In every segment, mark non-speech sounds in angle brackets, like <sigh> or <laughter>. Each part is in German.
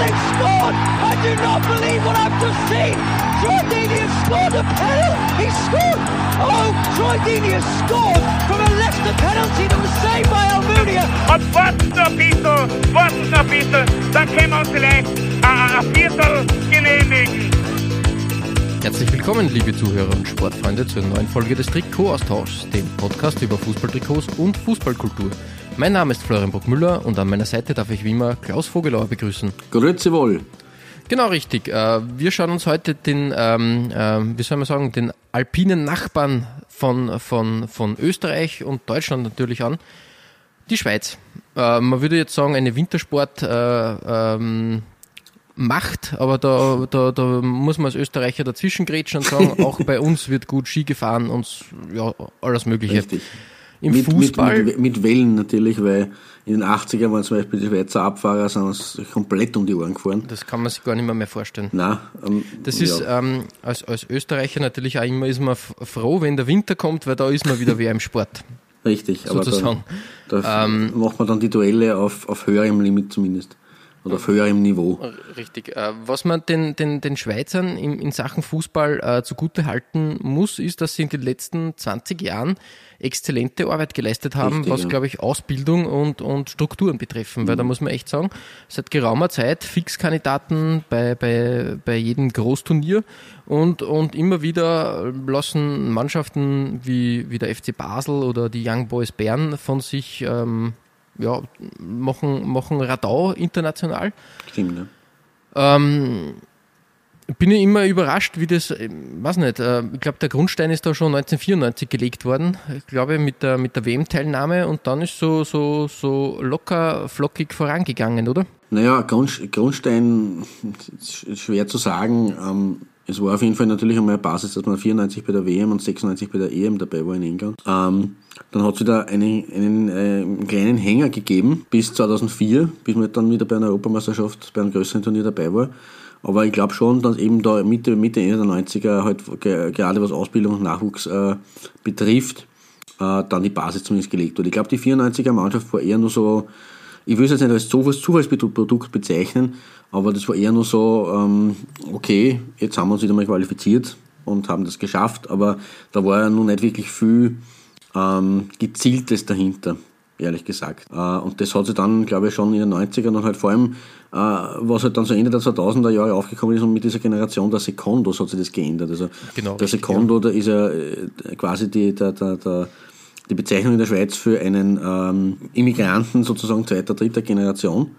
they've scored! I do not believe what I've just seen! Troy Deeney has scored a penalty! He scored! Oh, Troy Deeney has scored from a Leicester penalty that was saved by Almunia! Und warten noch ein bisschen, warten noch ein bisschen, dann können wir uns vielleicht äh, ein Viertel genehmigen. Herzlich willkommen, liebe Zuhörer und Sportfreunde, zur neuen Folge des Trikot-Austauschs, dem Podcast über Fußballtrikots und Fußballkultur. Mein Name ist Florian Bruckmüller und an meiner Seite darf ich wie immer Klaus Vogelauer begrüßen. Grüezi wohl. Genau richtig. Äh, Wir schauen uns heute den, ähm, ähm, wie soll man sagen, den alpinen Nachbarn von, von, von Österreich und Deutschland natürlich an. Die Schweiz. Äh, Man würde jetzt sagen, eine Wintersport äh, ähm, Macht, aber da, da, da muss man als Österreicher dazwischen grätschen und sagen, <laughs> auch bei uns wird gut Ski gefahren und ja, alles Mögliche. Richtig. Im mit, Fußball, Mit, mit, mit Wellen natürlich, weil in den 80ern waren zum Beispiel die Schweizer Abfahrer sind uns komplett um die Ohren gefahren. das kann man sich gar nicht mehr, mehr vorstellen. Nein, ähm, Das ist ja, ähm, als, als Österreicher natürlich auch immer ist man froh, wenn der Winter kommt, weil da ist man wieder wer im Sport. richtig. Aber sozusagen. da, da macht man dann die Duelle auf, auf höherem Limit zumindest. Oder auf höherem Niveau. Richtig. Äh, was man den, den, den Schweizern in, in Sachen Fußball äh, zugute halten muss, ist, dass sie in den letzten 20 Jahren exzellente Arbeit geleistet haben, Richtig, was, ja. glaube ich, Ausbildung und, und Strukturen betreffen. Weil da muss man echt sagen, seit geraumer Zeit Fixkandidaten bei, bei, bei jedem Großturnier und, und immer wieder lassen Mannschaften wie, wie der FC Basel oder die Young Boys Bern von sich ähm, ja, machen, machen Radau international. Stimmt, ne? Ähm, bin ich immer überrascht, wie das, äh, weiß nicht, äh, ich glaube, der Grundstein ist da schon 1994 gelegt worden, ich glaube, mit der, mit der WM-Teilnahme und dann ist so, so, so locker, flockig vorangegangen, oder? Naja, Grund, Grundstein <laughs> schwer zu sagen. Ähm, es war auf jeden Fall natürlich einmal eine Basis, dass man 94 bei der WM und 96 bei der EM dabei war in England. Ähm, dann hat es wieder einen, einen äh, kleinen Hänger gegeben bis 2004, bis man dann wieder bei einer Europameisterschaft, bei einem größeren Turnier dabei war. Aber ich glaube schon, dass eben da Mitte, Mitte, Ende der 90er halt ge gerade was Ausbildung und Nachwuchs äh, betrifft, äh, dann die Basis zumindest gelegt wurde. Ich glaube, die 94er Mannschaft war eher nur so, ich will es jetzt nicht als Zufalls Zufallsprodukt bezeichnen, aber das war eher nur so, ähm, okay, jetzt haben wir uns wieder mal qualifiziert und haben das geschafft, aber da war ja nun nicht wirklich viel ähm, Gezieltes dahinter, ehrlich gesagt. Äh, und das hat sich dann, glaube ich, schon in den 90ern und halt vor allem, äh, was halt dann so Ende der 2000er Jahre aufgekommen ist und mit dieser Generation der Secondos hat sich das geändert. Also Genau, der richtig, Secondo, da ist ja äh, quasi die, der, der, der, die Bezeichnung in der Schweiz für einen ähm, Immigranten sozusagen zweiter, dritter Generation.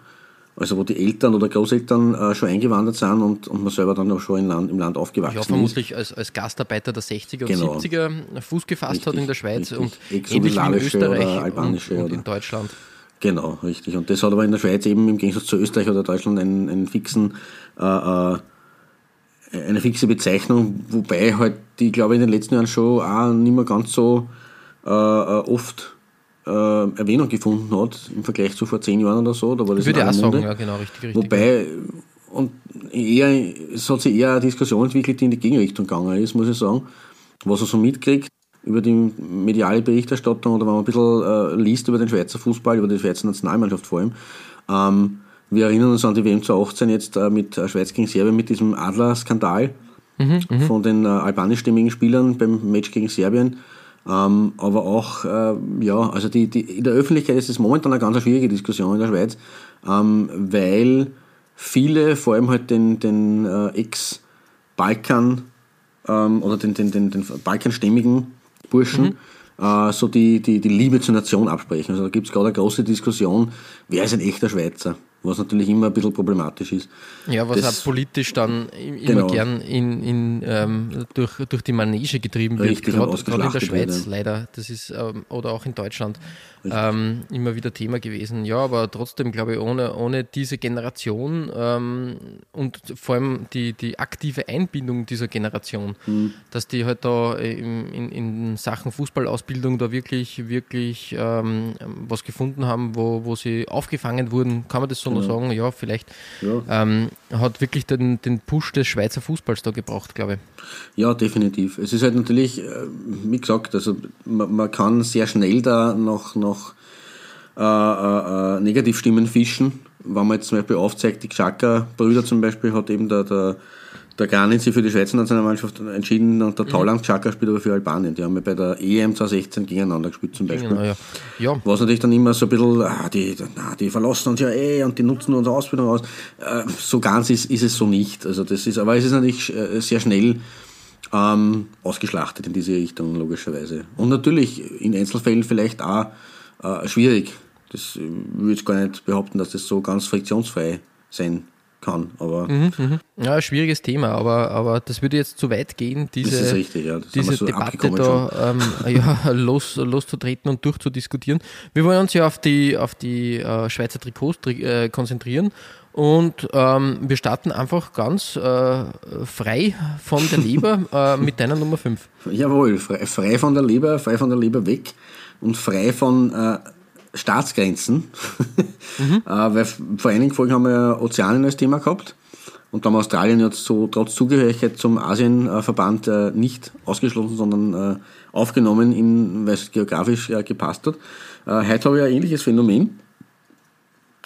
Also wo die Eltern oder Großeltern äh, schon eingewandert sind und, und man selber dann auch schon im Land, im Land aufgewachsen Ja, ist. vermutlich als, als Gastarbeiter der 60er und Genau. 70er Fuß gefasst hat Richtig, in der Schweiz richtig. und ähnlich wie in oder Österreich und, albanische und oder- in Deutschland. Genau, richtig. Und das hat aber in der Schweiz eben im Gegensatz zu Österreich oder Deutschland einen, einen fixen, äh, äh, eine fixe Bezeichnung, wobei halt die, glaube ich, in den letzten Jahren schon auch nicht mehr ganz so äh, äh, oft äh, Erwähnung gefunden hat im Vergleich zu vor zehn Jahren oder so. Da war das Würde ich auch sagen, ja, genau, richtig, richtig. Wobei, und eher, es hat sich eher eine Diskussion entwickelt, die in die Gegenrichtung gegangen ist, muss ich sagen. Was er so mitkriegt über die mediale Berichterstattung oder wenn man ein bisschen äh, liest über den Schweizer Fußball, über die Schweizer Nationalmannschaft vor allem. Ähm, wir erinnern uns an die WM 2018 jetzt äh, mit äh, Schweiz gegen Serbien mit diesem Adler-Skandal von den äh, albanischstämmigen Spielern beim Match gegen Serbien. Ähm, aber auch, äh, ja, also die, die, in der Öffentlichkeit ist es momentan eine ganz schwierige Diskussion in der Schweiz, ähm, weil viele, vor allem halt den, den äh, Ex-Balkan ähm, oder den, den, den, den balkanstämmigen Burschen äh, so die, die, die Liebe zur Nation absprechen. Also da gibt es gerade eine große Diskussion, wer ist ein echter Schweizer? Was natürlich immer ein bisschen problematisch ist. Ja, was Das- auch politisch dann im- immer Genau. gern in, in, ähm, durch, durch die Manege getrieben wird, Richtig, gerade gerade in der Schweiz ja. leider. Das ist, ähm, oder auch in Deutschland ähm, immer wieder Thema gewesen. Ja, aber trotzdem glaube ich, ohne, ohne diese Generation ähm, und vor allem die, die aktive Einbindung dieser Generation, Mhm. dass die halt da in, in, in Sachen Fußballausbildung da wirklich, wirklich ähm, was gefunden haben, wo, wo sie aufgefangen wurden, kann man das so nur sagen? Ja, vielleicht Ja. ähm, hat wirklich den, den Push des Schweizer Fußballs da gebraucht, glaube ich. Ja, definitiv. Es ist halt natürlich, äh, wie gesagt, also man, man kann sehr schnell da noch, noch äh, äh, äh, Negativstimmen fischen. Wenn man jetzt zum Beispiel aufzeigt, die Xhaka-Brüder zum Beispiel hat eben der, der, der Granit sich für die Schweizer Nationalmannschaft entschieden und der Mhm. Tauland Xhaka spielt aber für Albanien. Die haben ja bei der EM 2016 gegeneinander gespielt zum Beispiel. Genau, ja. ja. Was natürlich dann immer so ein bisschen, ah, die, na, die verlassen uns ja eh und die nutzen unsere Ausbildung aus. Äh, so ganz ist, ist es so nicht. Also das ist, aber es ist natürlich äh, sehr schnell ähm, ausgeschlachtet in diese Richtung, logischerweise. Und natürlich in Einzelfällen vielleicht auch äh, schwierig. Das äh, würde ich gar nicht behaupten, dass das so ganz friktionsfrei sein kann. Aber ja, ein schwieriges Thema, aber, aber das würde jetzt zu weit gehen, diese, richtig, ja. Diese so Debatte da ähm, <laughs> ja, los, loszutreten und durchzudiskutieren. Wir wollen uns ja auf die, auf die äh, Schweizer Trikots tri äh, konzentrieren und ähm, wir starten einfach ganz äh, frei von der Leber <laughs> äh, mit deiner Nummer 5. Jawohl, frei, frei von der Leber, frei von der Leber weg und frei von äh, Staatsgrenzen. <laughs> äh, weil vor einigen Folgen haben wir ja Ozeanien als Thema gehabt und da haben Australien jetzt so trotz Zugehörigkeit zum Asienverband äh, nicht ausgeschlossen, sondern äh, aufgenommen, in, weil es geografisch gepasst hat. Äh, heute habe ich ein ähnliches Phänomen.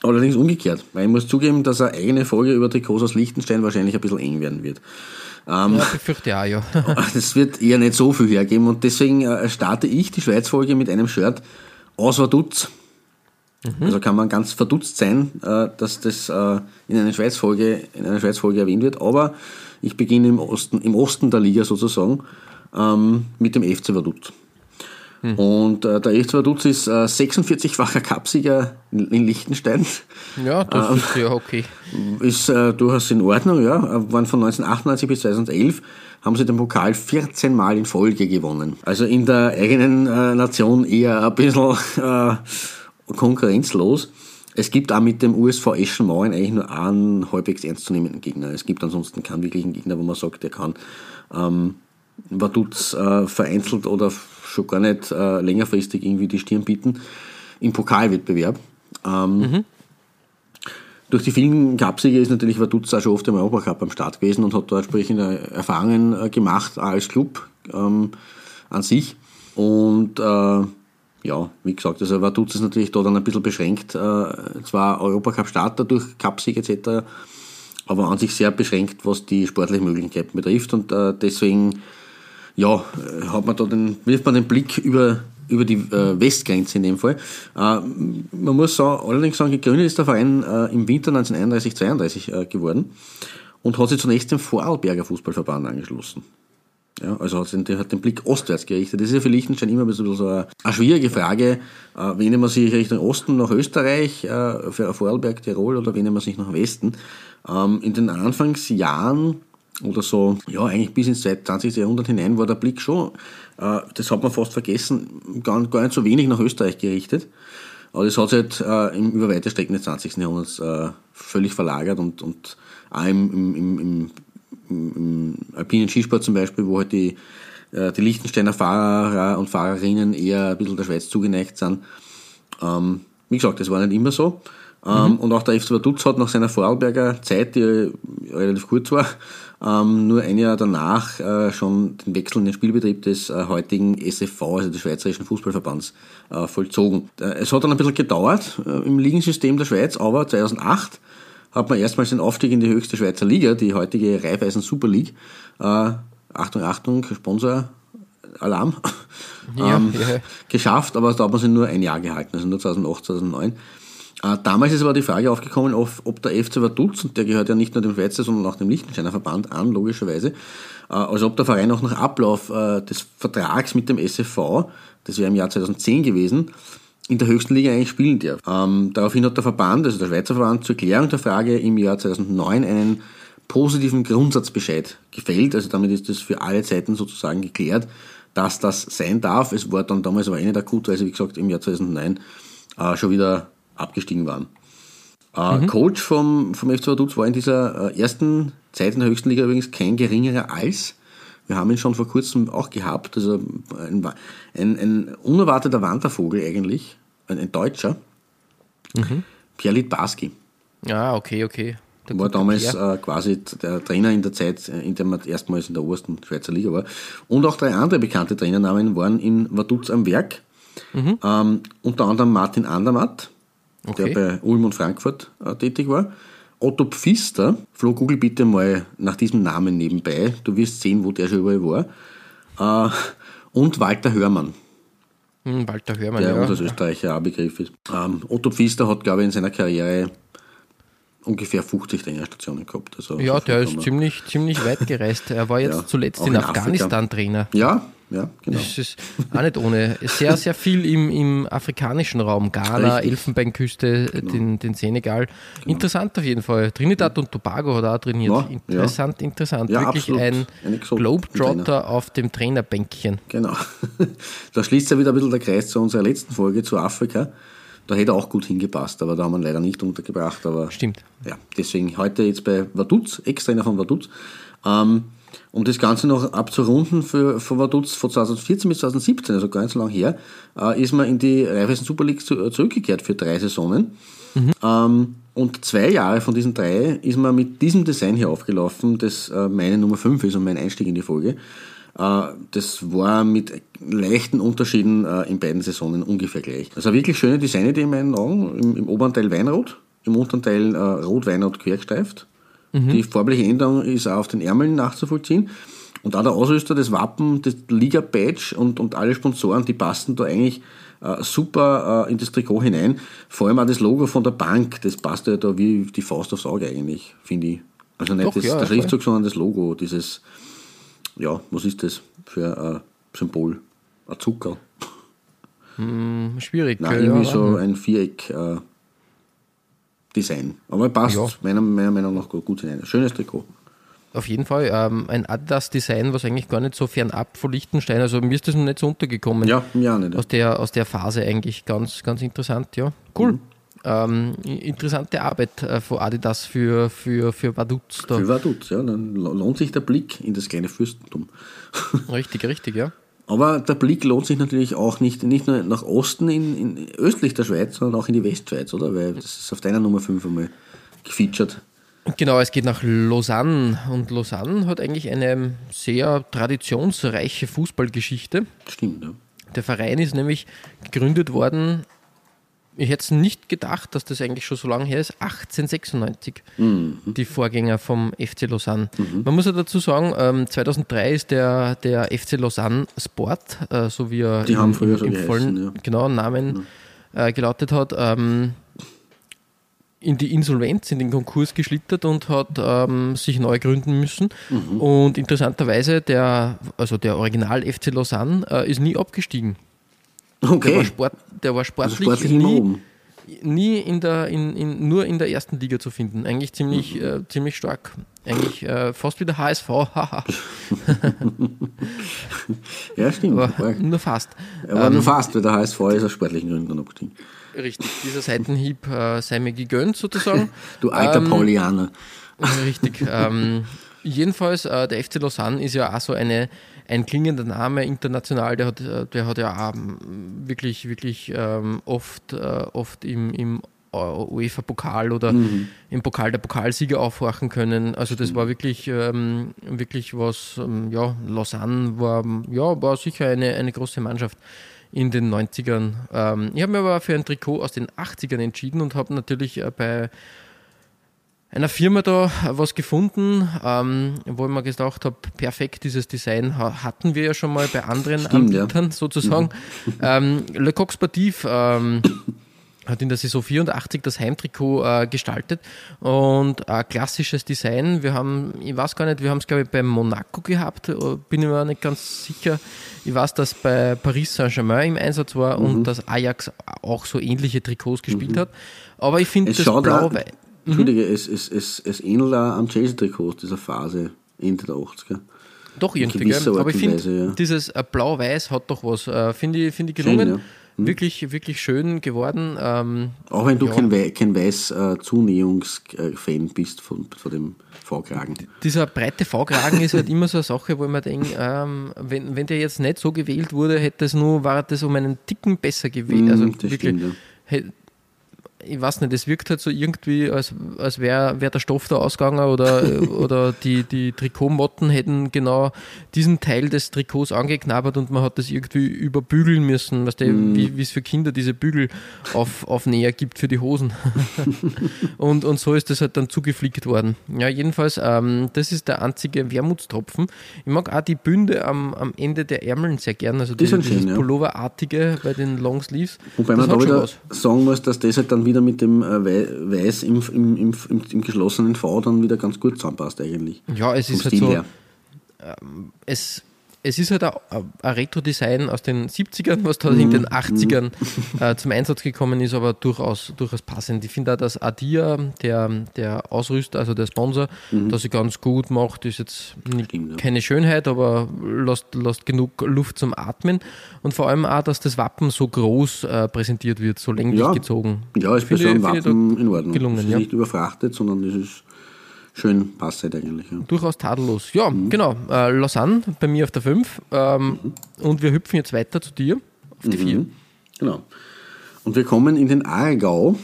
Allerdings umgekehrt, weil ich muss zugeben, dass eine eigene Folge über Trikots aus Liechtenstein wahrscheinlich ein bisschen eng werden wird. Ja, befürchte auch, ja. <laughs> Das wird eher nicht so viel hergeben und deswegen äh, starte ich die Schweiz-Folge mit einem Shirt aus Vaduz. Also kann man ganz verdutzt sein, äh, dass das äh, in einer Schweiz-Folge Schweiz-Folge erwähnt wird, aber ich beginne im Osten, im Osten der Liga sozusagen ähm, mit dem FC Vaduz. Und äh, der FC Vaduz ist äh, 46-facher Cupsieger in, in Liechtenstein. Ja, das ist ja okay. Ist äh, durchaus in Ordnung, ja. Äh, Waren von 1998 bis 2011 haben sie den Pokal 14 Mal in Folge gewonnen. Also in der eigenen äh, Nation eher ein bisschen äh, konkurrenzlos. Es gibt auch mit dem USV Eschenmauern eigentlich nur einen halbwegs ernstzunehmenden Gegner. Es gibt ansonsten keinen wirklichen Gegner, wo man sagt, der kann ähm, Vaduz äh, vereinzelt oder schon gar nicht äh, längerfristig irgendwie die Stirn bieten im Pokalwettbewerb. Ähm, durch die vielen Cupsiege ist natürlich Vaduz auch schon oft im Europacup am Start gewesen und hat da entsprechende Erfahrungen äh, gemacht, als Club ähm, an sich. Und äh, ja, wie gesagt, also Vaduz ist natürlich da dann ein bisschen beschränkt. Äh, zwar Europacup-Starter durch Cupsieg etc., aber an sich sehr beschränkt, was die sportlichen Möglichkeiten betrifft. Und äh, deswegen ja, äh, hat man da den, wirft man den Blick über, über die äh, Westgrenze in dem Fall. Äh, man muss sagen, allerdings sagen, gegründet ist der Verein äh, im Winter 1931, 32 äh, geworden und hat sich zunächst dem Vorarlberger Fußballverband angeschlossen. Ja, also hat den, hat den Blick ostwärts gerichtet. Das ist ja für Liechtenstein immer ein bisschen so eine, schwierige Frage. Äh, wehnt man sich Richtung Osten nach Österreich, äh, für Vorarlberg, Tirol oder wehnt man sich nach Westen? Ähm, in den Anfangsjahren oder so, ja, eigentlich bis ins 20. Jahrhundert hinein war der Blick schon, äh, das hat man fast vergessen, gar, gar nicht so wenig nach Österreich gerichtet. Aber das hat sich halt äh, im, über weite Strecken des 20. Jahrhunderts äh, völlig verlagert und, und auch im, im, im, im, im alpinen Skisport zum Beispiel, wo halt die, äh, die Liechtensteiner Fahrer und Fahrerinnen eher ein bisschen der Schweiz zugeneigt sind. Ähm, wie gesagt, das war nicht immer so. Ähm, Und auch der FC Vaduz hat nach seiner Vorarlberger Zeit, die relativ kurz war, ähm, nur ein Jahr danach äh, schon den Wechsel in den Spielbetrieb des äh, heutigen SFV, also des Schweizerischen Fußballverbands, äh, vollzogen. Es hat dann ein bisschen gedauert im Ligensystem der Schweiz, aber 2008 hat man erstmals den Aufstieg in die höchste Schweizer Liga, die heutige Raiffeisen Super League. Achtung, Achtung, Sponsor, Alarm. Ja, <laughs> ähm, ja. geschafft, aber da hat man sie nur ein Jahr gehalten, also nur 2008, 2009. Äh, damals ist aber die Frage aufgekommen, ob, der FC Vaduz, und der gehört ja nicht nur dem Schweizer, sondern auch dem Liechtensteiner Verband an, logischerweise, also ob der Verein auch nach Ablauf äh, des Vertrags mit dem SFV, das wäre im Jahr 2010 gewesen, in der höchsten Liga eigentlich spielen darf. Ähm, daraufhin hat der Verband, also der Schweizer Verband, zur Klärung der Frage im Jahr 2009 einen positiven Grundsatzbescheid gefällt. Also damit ist das für alle Zeiten sozusagen geklärt, dass das sein darf. Es war dann damals aber eh nicht akut, wie gesagt, im Jahr 2009 äh, schon wieder abgestiegen waren. Äh, mhm. Coach vom, vom FC Vaduz war in dieser äh, ersten Zeit in der höchsten Liga übrigens kein geringerer als wir haben ihn schon vor kurzem auch gehabt, also ein, ein, ein unerwarteter Wandervogel eigentlich, ein, ein Deutscher, mhm. Pierre Litbarski. Ah, okay, okay. Der war damals äh, quasi der Trainer in der Zeit, äh, in der man erstmals in der obersten Schweizer Liga war. Und auch drei andere bekannte Trainernamen waren in Vaduz am Werk. Mhm. Ähm, unter anderem Martin Andermatt, okay. der bei Ulm und Frankfurt äh, tätig war. Otto Pfister, Flo, google bitte mal nach diesem Namen nebenbei. Du wirst sehen, wo der schon überall war. Äh, und Walter Hörmann. Hm, Walter Hörmann, der ja. uns als Österreicher auch Begriff ist. Ähm, Otto Pfister hat, glaube ich, in seiner Karriere ungefähr 50 Trainerstationen gehabt. Also ja, der ist ziemlich, ziemlich weit gereist. Er war <laughs> jetzt ja, zuletzt in, in Afghanistan Trainer. Ja, ja, genau. Das ist auch nicht ohne. Sehr, sehr viel im, im afrikanischen Raum. Ghana, Richtig. Elfenbeinküste, genau. den, den Senegal. Genau. Interessant auf jeden Fall. Trinidad und Tobago hat auch trainiert. Ja, interessant, ja. interessant. Ja, Wirklich ein Globetrotter auf dem Trainerbänkchen. Genau. <laughs> Da schließt ja wieder ein bisschen der Kreis zu unserer letzten Folge zu Afrika. Da hätte er auch gut hingepasst, aber da haben wir ihn leider nicht untergebracht. Aber Stimmt. Ja, deswegen heute jetzt bei Vaduz, Ex-Trainer von Vaduz. Ähm, um das Ganze noch abzurunden für, für Vaduz von 2014 bis 2017, also gar nicht so lange her, äh, ist man in die Raiffeisen Super League zu, äh, zurückgekehrt für drei Saisonen. Mhm. Ähm, und zwei Jahre von diesen drei ist man mit diesem Design hier aufgelaufen, das äh, meine Nummer 5 ist und mein Einstieg in die Folge. Äh, das war mit leichten Unterschieden äh, in beiden Saisonen ungefähr gleich. Also wirklich schöne Design, die in meinen Augen. Im, im oberen Teil Weinrot, im unteren Teil äh, Rot-Weinrot quergestreift. Mhm. Die farbliche Änderung ist auch auf den Ärmeln nachzuvollziehen. Und auch der Ausrüster, das Wappen, das Liga-Badge und, und alle Sponsoren, die passen da eigentlich äh, super äh, in das Trikot hinein. Vor allem auch das Logo von der Bank, das passt ja da wie die Faust aufs Auge eigentlich, finde ich. Also nicht Doch, das, ja, der Schriftzug, sondern das Logo, dieses, ja, was ist das für ein Symbol? Ein Zucker? Hm, schwierig. Nein, irgendwie ja, so ein Viereck. Äh, Design. Aber passt ja. meiner, meiner Meinung nach gut hinein. Schönes Trikot. Auf jeden Fall. Ähm, ein Adidas-Design, was eigentlich gar nicht so fernab von Liechtenstein, also mir ist das noch nicht so untergekommen. Ja, mir auch nicht. Aus der, aus der Phase eigentlich ganz, ganz interessant, ja. Cool. Mhm. Ähm, interessante Arbeit äh, von Adidas für, für, für Vaduz. Da. Für Vaduz, ja. Dann lohnt sich der Blick in das kleine Fürstentum. richtig, richtig, ja. Aber der Blick lohnt sich natürlich auch nicht, nicht nur nach Osten, in, in östlich der Schweiz, sondern auch in die Westschweiz, oder? Weil das ist auf deiner Nummer 5 einmal gefeatured. Genau, es geht nach Lausanne und Lausanne hat eigentlich eine sehr traditionsreiche Fußballgeschichte. Stimmt, ja. Der Verein ist nämlich gegründet worden ich hätte es nicht gedacht, dass das eigentlich schon so lange her ist. 1896, mhm. die Vorgänger vom FC Lausanne. Mhm. Man muss ja dazu sagen, 2003 ähm, ist der, der FC Lausanne Sport, äh, so wie er die im, im, im vollen ja. genau, Namen ja. äh, gelautet hat, ähm, in die Insolvenz, in den Konkurs geschlittert und hat ähm, sich neu gründen müssen. Mhm. Und interessanterweise, der, also der Original FC Lausanne äh, ist nie abgestiegen. Okay. Der war, Sport, der war sportlich, also sportlich nie, nie in der, in, in, nur in der ersten Liga zu finden. Eigentlich ziemlich, mhm. äh, ziemlich stark. Eigentlich äh, fast wie der HSV. <laughs> ja, stimmt. Aber nur fast. Aber ähm, nur fast, weil der HSV ist aus sportlichen Gründen abgestiegen. Richtig, dieser Seitenhieb äh, sei mir gegönnt sozusagen. <laughs> du alter ähm, Paulianer. <laughs> Richtig. Ähm, jedenfalls, äh, der FC Lausanne ist ja auch so eine ein klingender Name international, der hat, äh, der hat ja wirklich, wirklich ähm, oft, äh, oft im, im UEFA-Pokal oder mhm. im Pokal der Pokalsieger aufhorchen können. Also das war wirklich, ähm, wirklich was, ähm, ja, Lausanne war, ja, war sicher eine, eine große Mannschaft in den 90ern. Ähm, ich habe mir aber für ein Trikot aus den 80ern entschieden und habe natürlich äh, bei einer Firma da was gefunden, ähm, wo ich mir gedacht habe, perfekt, dieses Design hatten wir ja schon mal bei anderen Stimmt, Anbietern ja. sozusagen. Mhm. Ähm, Le Coq Sportif ähm, hat in der Saison 84 das Heimtrikot äh, gestaltet und ein klassisches Design. Wir haben, ich weiß gar nicht, wir haben es glaube ich beim Monaco gehabt, äh, bin ich mir nicht ganz sicher. Ich weiß, dass bei Paris Saint-Germain im Einsatz war mhm. und dass Ajax auch so ähnliche Trikots gespielt mhm. hat. Aber ich finde das blau weiß. Entschuldige, mhm. es, es, es, es ähnelt auch am Chelsea-Trikot dieser Phase Ende der 80er. Doch irgendwie, gell? aber ich finde, ja. dieses äh, Blau-Weiß hat doch was. Äh, finde ich, find ich gelungen. Schön, ja. Hm. Wirklich, wirklich schön geworden. Ähm, Auch wenn du ja. kein, We kein Weiß-Zunähungsfan äh, bist von, von dem V-Kragen. Dieser breite V-Kragen ist halt immer so eine Sache, wo ich mir denke, ähm, wenn, wenn der jetzt nicht so gewählt wurde, hätte es nur, war das um einen Ticken besser gewählt. Mm, also wirklich, stimmt, ich weiß nicht, es wirkt halt so irgendwie, als, als wäre wär der Stoff da ausgegangen oder, <laughs> oder die, die Trikotmotten hätten genau diesen Teil des Trikots angeknabbert und man hat das irgendwie überbügeln müssen, weißt du, mm. wie es für Kinder diese Bügelaufnäher gibt für die Hosen. <laughs> und, und so ist das halt dann zugeflickt worden. Ja, jedenfalls, ähm, das ist der einzige Wermutstropfen. Ich mag auch die Bünde am, am Ende der Ärmeln sehr gern, also die, dieses schön, ja. Pulloverartige bei den Longsleeves. Wobei man da wieder sagen muss, dass das halt dann wieder wieder mit dem äh, Weiß im, im, im, im, geschlossenen V dann wieder ganz gut zusammenpasst eigentlich. Ja, es ist halt so. Ähm, es, es ist halt ein, ein Retro-Design aus den 70ern, was da mm, in den 80ern mm. <laughs> äh, zum Einsatz gekommen ist, aber durchaus, durchaus passend. Ich finde auch, dass Adia, der, der Ausrüster, also der Sponsor, mm. das sie ganz gut macht, ist jetzt Stimmt, ja. keine Schönheit, aber lässt, lässt genug Luft zum Atmen. Und vor allem auch, dass das Wappen so groß äh, präsentiert wird, so länglich ja. gezogen. Ja, ist bei so einem Wappen in Ordnung. Gelungen, es ist ja. nicht überfrachtet, sondern es ist schön passt halt eigentlich. Ja. Durchaus tadellos. Ja, mhm. genau. Äh, Lausanne bei mir auf der 5. Ähm, mhm. Und wir hüpfen jetzt weiter zu dir auf die 4. Mhm. Genau. Und wir kommen in den Aargau.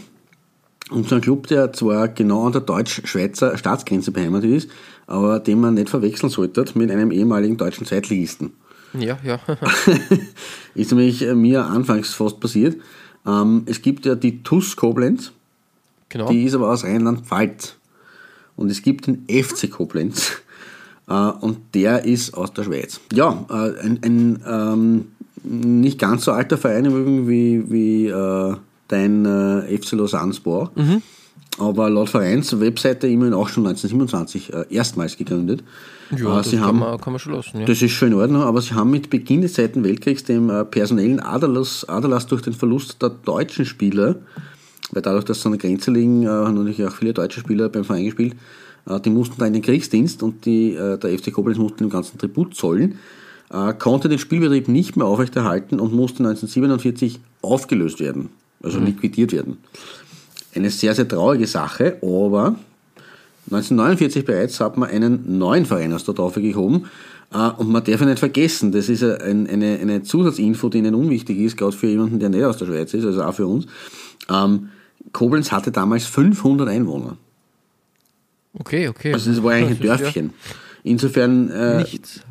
Und so ein Club, der zwar genau an der deutsch-schweizer Staatsgrenze beheimatet ist, aber den man nicht verwechseln sollte mit einem ehemaligen deutschen Zweitligisten. Ja, ja. <laughs> ist nämlich äh, mir anfangs fast passiert. Ähm, es gibt ja die TUS Koblenz. Genau. Die ist aber aus Rheinland-Pfalz. Und es gibt den FC Koblenz <laughs> äh, und der ist aus der Schweiz. Ja, äh, ein, ein ähm, nicht ganz so alter Verein wie, wie äh, dein äh, FC Lausanne Sport. Mhm. Aber laut Vereinswebseite immerhin auch schon 1927 äh, erstmals gegründet. Ja, äh, das sie kann, haben, man, kann man schon lassen. Ja. Das ist schon in Ordnung, aber sie haben mit Beginn des Zweiten Weltkriegs dem äh, personellen Aderlass, Aderlass durch den Verlust der deutschen Spieler weil dadurch, dass sie an der Grenze liegen, äh, haben natürlich auch viele deutsche Spieler beim Verein gespielt. Äh, die mussten da in den Kriegsdienst und die, äh, der FC Koblenz musste den ganzen Tribut zollen, konnte den Spielbetrieb nicht mehr aufrechterhalten und musste 1947 aufgelöst werden, also mhm. liquidiert werden. Eine sehr, sehr traurige Sache, aber 1949 bereits hat man einen neuen Verein aus der Taufe gehoben. Und man darf ja nicht vergessen, das ist eine, eine Zusatzinfo, die Ihnen unwichtig ist, gerade für jemanden, der nicht aus der Schweiz ist, also auch für uns. Ähm, Koblenz hatte damals 500 Einwohner. Okay, okay. Also es war eigentlich ein Dörfchen. Insofern, äh,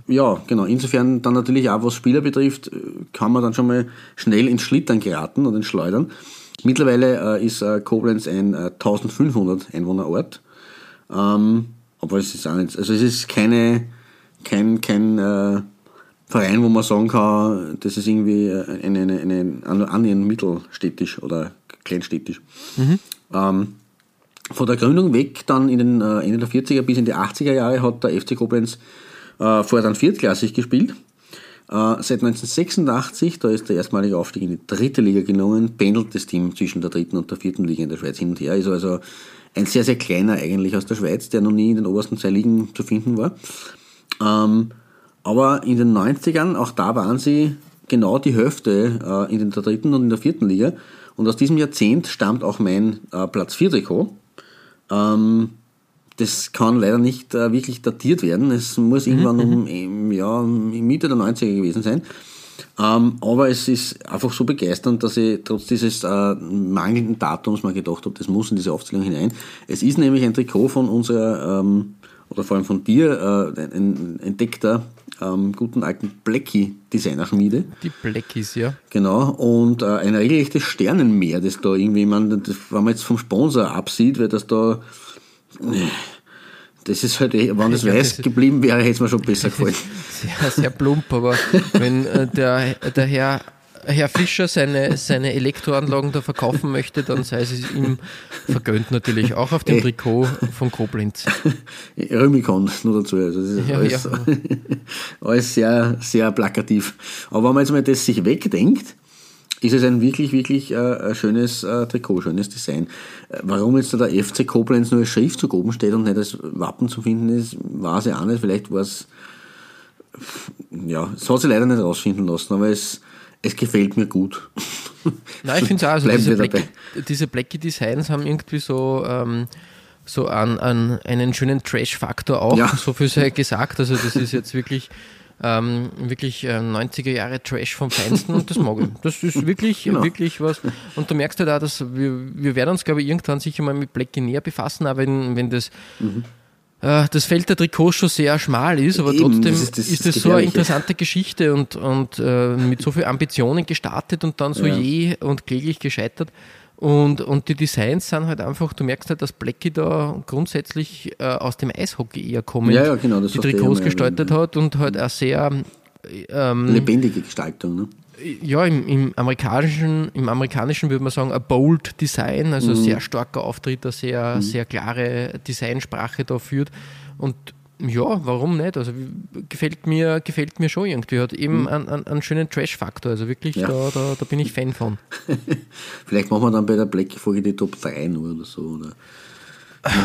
ja, genau. Insofern dann natürlich auch, was Spieler betrifft, äh, kann man dann schon mal schnell ins Schlittern geraten und ins Schleudern. Mittlerweile äh, ist äh, Koblenz ein äh, 1500 Einwohnerort. Ähm, aber es ist auch nicht, also es ist keine, kein, kein äh, Verein, wo man sagen kann, das ist irgendwie eine, eine, eine, annähernd mittelstädtisch oder kleinstädtisch. Mhm. Ähm, von der Gründung weg, dann in den äh, Ende der 40er bis in die 80er Jahre, hat der FC Koblenz äh, vorher dann viertklassig gespielt. Äh, seit 1986, da ist der erstmalige Aufstieg in die dritte Liga gelungen, pendelt das Team zwischen der dritten und der vierten Liga in der Schweiz hin und her. Ist also ein sehr, sehr kleiner eigentlich aus der Schweiz, der noch nie in den obersten zwei Ligen zu finden war. Ähm, aber in den 90ern, auch da waren sie genau die Hälfte äh, in der dritten und in der vierten Liga. Und aus diesem Jahrzehnt stammt auch mein äh, Platz 4 Trikot. Ähm, das kann leider nicht äh, wirklich datiert werden. Es muss mhm, irgendwann um im, ja, Mitte der 90er gewesen sein. Ähm, aber es ist einfach so begeisternd, dass ich trotz dieses äh, mangelnden Datums mal gedacht habe, das muss in diese Aufzählung hinein. Es ist nämlich ein Trikot von unserer, ähm, oder vor allem von dir, äh, ein entdeckter ähm, guten alten Blackie Designerschmiede. Die Blackies, ja. Genau, und äh, ein regelrechtes Sternenmeer, das da irgendwie, man, das, wenn man jetzt vom Sponsor absieht, weil das da, das ist halt, eh, wenn das weiß geblieben wäre, hätte es mir schon besser <laughs> gefallen. Sehr, sehr plump, aber wenn äh, der, der Herr Herr Fischer seine, seine Elektroanlagen da verkaufen möchte, dann sei es ihm vergönnt natürlich, auch auf dem Trikot von Koblenz. Römikon nur dazu. Also das ist Ja, alles, ja. <laughs> alles sehr, sehr plakativ. Aber wenn man jetzt mal das sich wegdenkt, ist es ein wirklich, wirklich äh, schönes äh, Trikot, schönes Design. Äh, warum jetzt da der FC Koblenz nur als Schriftzug oben steht und nicht als Wappen zu finden ist, weiß ich auch nicht. Vielleicht war es, ja, es hat sich leider nicht rausfinden lassen, aber es, es gefällt mir gut. Nein, ich finde es auch, also Bleiben diese, Black, diese Blacky Designs haben irgendwie so, ähm, so an, an einen schönen Trash-Faktor auch, Ja. so viel sei gesagt. Also das ist jetzt wirklich, ähm, wirklich äh, 90er Jahre Trash vom Feinsten und das mag ich. Das ist wirklich, Genau. wirklich was. Und du merkst halt auch, dass wir, wir werden uns, glaube ich, irgendwann sicher mal mit Blacky näher befassen, auch wenn, wenn das äh, das Feld der Trikots schon sehr schmal ist, aber Eben, trotzdem das ist ist es das- das so eine interessante Geschichte und, und äh, mit so viel Ambitionen gestartet und dann so Ja. je und kläglich gescheitert. Und, und die Designs sind halt einfach, du merkst halt, dass Blackie da grundsätzlich äh, aus dem Eishockey eher kommt, Ja, ja, genau, das die Trikots gestaltet hat und halt auch sehr ähm, Lebendige Gestaltung. Ne? Ja, im, im amerikanischen, im amerikanischen würde man sagen, ein bold Design, also Mhm. sehr starker Auftritt, eine sehr, sehr klare Designsprache da führt. Und ja, warum nicht? Also gefällt mir, gefällt mir schon irgendwie. Hat eben einen, einen, einen schönen Trash-Faktor. Also wirklich, Mhm. Ja. da, da, da bin ich Fan von. <laughs> Vielleicht machen wir dann bei der Black-Folge die Top 3 nur oder so. Oder?